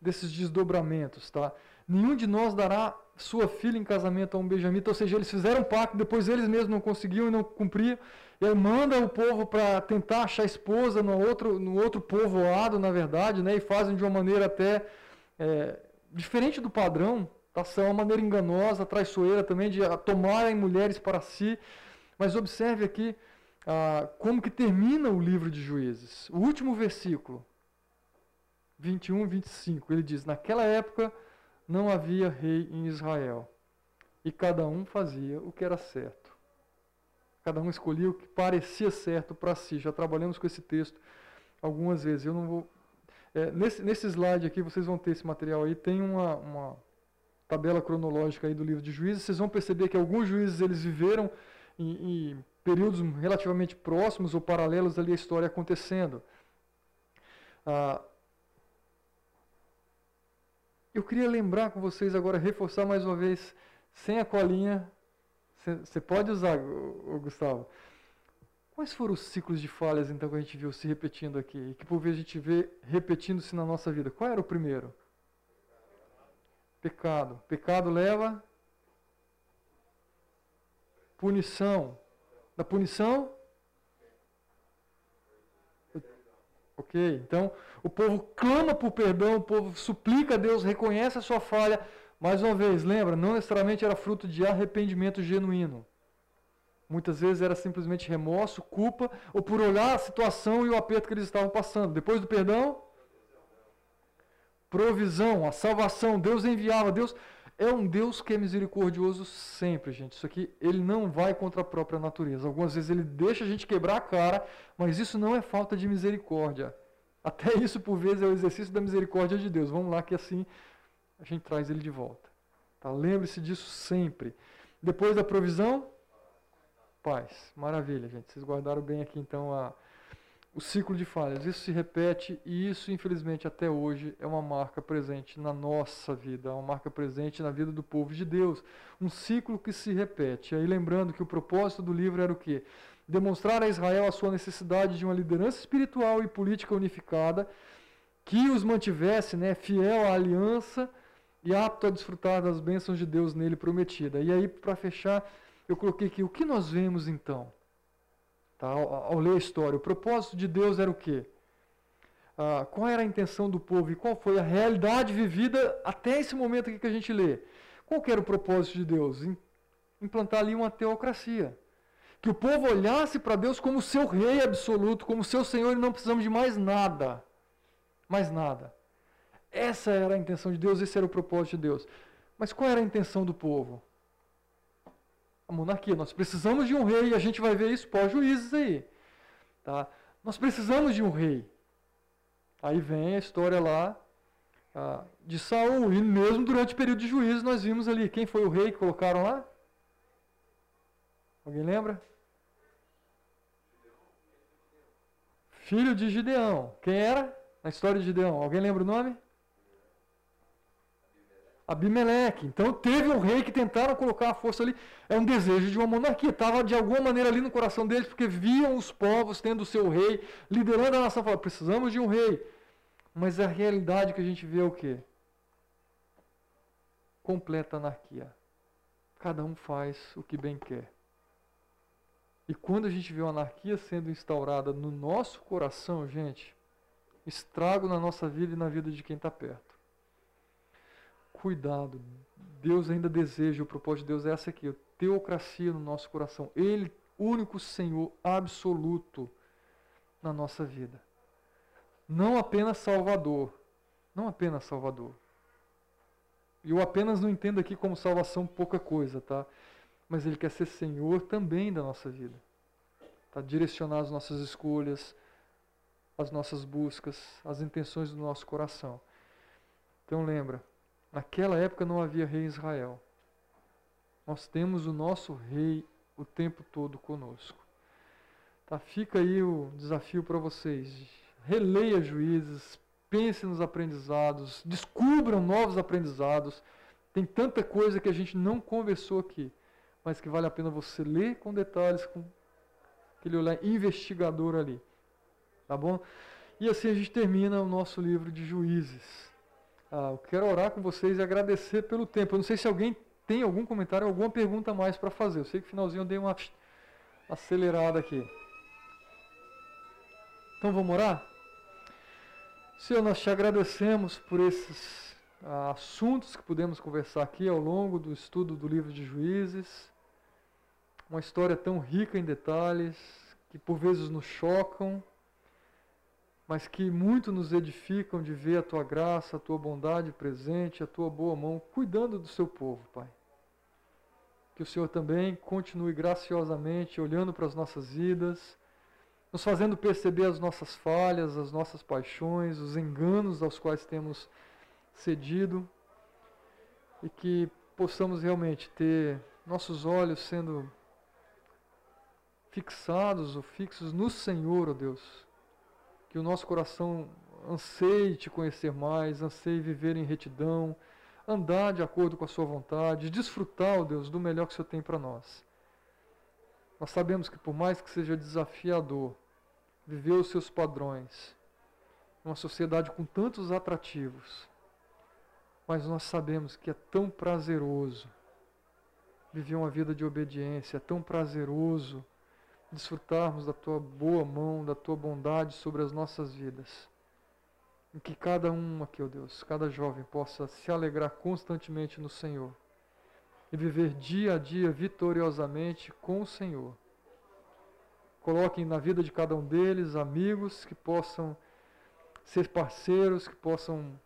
desses desdobramentos, tá? Nenhum de nós dará sua filha em casamento a um benjamita, ou seja, eles fizeram um pacto, depois eles mesmos não conseguiam e não cumpriam, e aí manda o povo para tentar achar esposa no outro, no outro povoado, na verdade, né, e fazem de uma maneira até é, diferente do padrão, tá? é uma maneira enganosa, traiçoeira também de tomarem mulheres para si. Mas observe aqui ah, como que termina o livro de Juízes. O último versículo, 21, 25, ele diz: Naquela época não havia rei em Israel, e cada um fazia o que era certo. Cada um escolhia o que parecia certo para si. Já trabalhamos com esse texto algumas vezes. Eu não vou é, nesse, nesse slide aqui, vocês vão ter esse material aí, tem uma, uma tabela cronológica aí do livro de juízes. Vocês vão perceber que alguns juízes eles viveram em, em períodos relativamente próximos ou paralelos ali à história acontecendo. Ah, eu queria lembrar com vocês agora, reforçar mais uma vez, sem a colinha, você pode usar, Gustavo. Quais foram os ciclos de falhas então que a gente viu se repetindo aqui e que por vezes a gente vê repetindo-se na nossa vida? Qual era o primeiro? Pecado. Pecado leva punição. Da punição? Ok? Então, o povo clama por perdão, o povo suplica a Deus, reconhece a sua falha. Mais uma vez, lembra, não necessariamente era fruto de arrependimento genuíno. Muitas vezes era simplesmente remorso, culpa, ou por olhar a situação e o aperto que eles estavam passando. Depois do perdão, provisão, a salvação, Deus enviava. Deus é um Deus que é misericordioso sempre, gente. Isso aqui, ele não vai contra a própria natureza. Algumas vezes ele deixa a gente quebrar a cara, mas isso não é falta de misericórdia. Até <laughs> isso, por vezes, é o exercício da misericórdia de Deus. Vamos lá que assim a gente traz ele de volta. Tá? Lembre-se disso sempre. Depois da provisão, paz. Maravilha, gente. Vocês guardaram bem aqui então a, o ciclo de falhas. Isso se repete e isso, infelizmente, até hoje é uma marca presente na nossa vida, é uma marca presente na vida do povo de Deus. Um ciclo que se repete. Aí lembrando que o propósito do livro era o quê? Demonstrar a Israel a sua necessidade de uma liderança espiritual e política unificada que os mantivesse né, fiel à aliança e apto a desfrutar das bênçãos de Deus nele prometida. E aí, para fechar, eu coloquei aqui, o que nós vemos então? Tá? Ao, ao, ler a história, o propósito de Deus era o quê? Ah, qual era a intenção do povo e qual foi a realidade vivida até esse momento aqui que a gente lê? Qual era o propósito de Deus? Implantar ali uma teocracia. Que o povo olhasse para Deus como seu rei absoluto, como seu Senhor e não precisamos de mais nada. Mais nada. Essa era a intenção de Deus, esse era o propósito de Deus. Mas qual era a intenção do povo? A monarquia. Nós precisamos de um rei, e a gente vai ver isso pós-juízes aí. Tá? Nós precisamos de um rei. Aí vem a história lá ah, de Saul, e mesmo durante o período de juízes nós vimos ali, quem foi o rei que colocaram lá? Alguém lembra? Filho de Gideão. Quem era? Na história de Gideão. Alguém lembra o nome? Abimeleque. Então teve um rei que tentaram colocar a força ali. É um desejo de uma monarquia. Estava de alguma maneira ali no coração deles, porque viam os povos tendo o seu rei, liderando a nação. Falaram, precisamos de um rei. Mas a realidade que a gente vê é o quê? Completa anarquia. Cada um faz o que bem quer. E quando a gente vê a anarquia sendo instaurada no nosso coração, gente, estrago na nossa vida e na vida de quem está perto. Cuidado. Deus ainda deseja, o propósito de Deus é essa aqui, teocracia no nosso coração. Ele, único Senhor absoluto na nossa vida. Não apenas Salvador. Não apenas Salvador. E eu apenas não entendo aqui como salvação pouca coisa, tá? Mas Ele quer ser Senhor também da nossa vida. Tá? Direcionar as nossas escolhas, as nossas buscas, as intenções do nosso coração. Então lembra, naquela época não havia rei em Israel. Nós temos o nosso rei o tempo todo conosco. Tá? Fica aí o desafio para vocês. Releia juízes, pense nos aprendizados, descubram novos aprendizados. Tem tanta coisa que a gente não conversou aqui, mas que vale a pena você ler com detalhes, com aquele olhar investigador ali. Tá bom? E assim a gente termina o nosso livro de juízes. Ah, eu quero orar com vocês e agradecer pelo tempo. Eu não sei se alguém tem algum comentário, alguma pergunta mais para fazer. Eu sei que finalzinho eu dei uma acelerada aqui. Então vamos orar? Senhor, nós te agradecemos por esses ah, assuntos que pudemos conversar aqui ao longo do estudo do livro de Juízes. Uma história tão rica em detalhes, que por vezes nos chocam, mas que muito nos edificam de ver a tua graça, a tua bondade presente, a tua boa mão cuidando do seu povo, Pai. Que o Senhor também continue graciosamente olhando para as nossas vidas, nos fazendo perceber as nossas falhas, as nossas paixões, os enganos aos quais temos cedido e que possamos realmente ter nossos olhos sendo fixados ou fixos no Senhor, ó oh Deus que o nosso coração anseie te conhecer mais, anseie viver em retidão, andar de acordo com a sua vontade, desfrutar, ó Deus, do melhor que o Senhor tem para nós. Nós sabemos que por mais que seja desafiador viver os seus padrões, uma sociedade com tantos atrativos, mas nós sabemos que é tão prazeroso viver uma vida de obediência, é tão prazeroso desfrutarmos da tua boa mão, da tua bondade sobre as nossas vidas. E que cada um aqui, ó Deus, cada jovem possa se alegrar constantemente no Senhor e viver dia a dia vitoriosamente com o Senhor. Coloquem na vida de cada um deles amigos que possam ser parceiros, que possam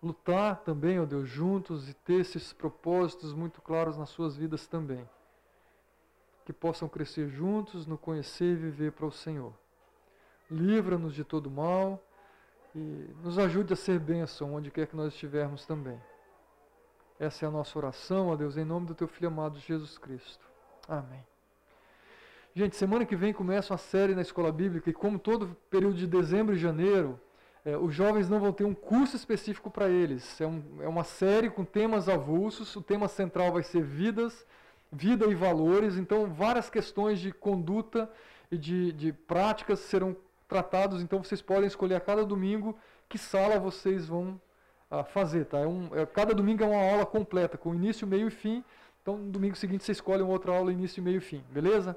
lutar também, ó Deus, juntos e ter esses propósitos muito claros nas suas vidas também que possam crescer juntos no conhecer e viver para o Senhor. Livra-nos de todo mal e nos ajude a ser bênção onde quer que nós estivermos também. Essa é a nossa oração, ó Deus, em nome do Teu Filho amado Jesus Cristo. Amém. Gente, semana que vem começa uma série na escola bíblica e, como todo período de dezembro e janeiro, é, os jovens não vão ter um curso específico para eles. É, um, é uma série com temas avulsos. O tema central vai ser vidas vida e valores, então várias questões de conduta e de, de práticas serão tratados, então vocês podem escolher a cada domingo que sala vocês vão ah, fazer, tá? É um, é, cada domingo é uma aula completa, com início, meio e fim, então no domingo seguinte você escolhe uma outra aula, início, meio e fim, beleza?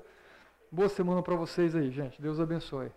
Boa semana para vocês aí, gente, Deus abençoe.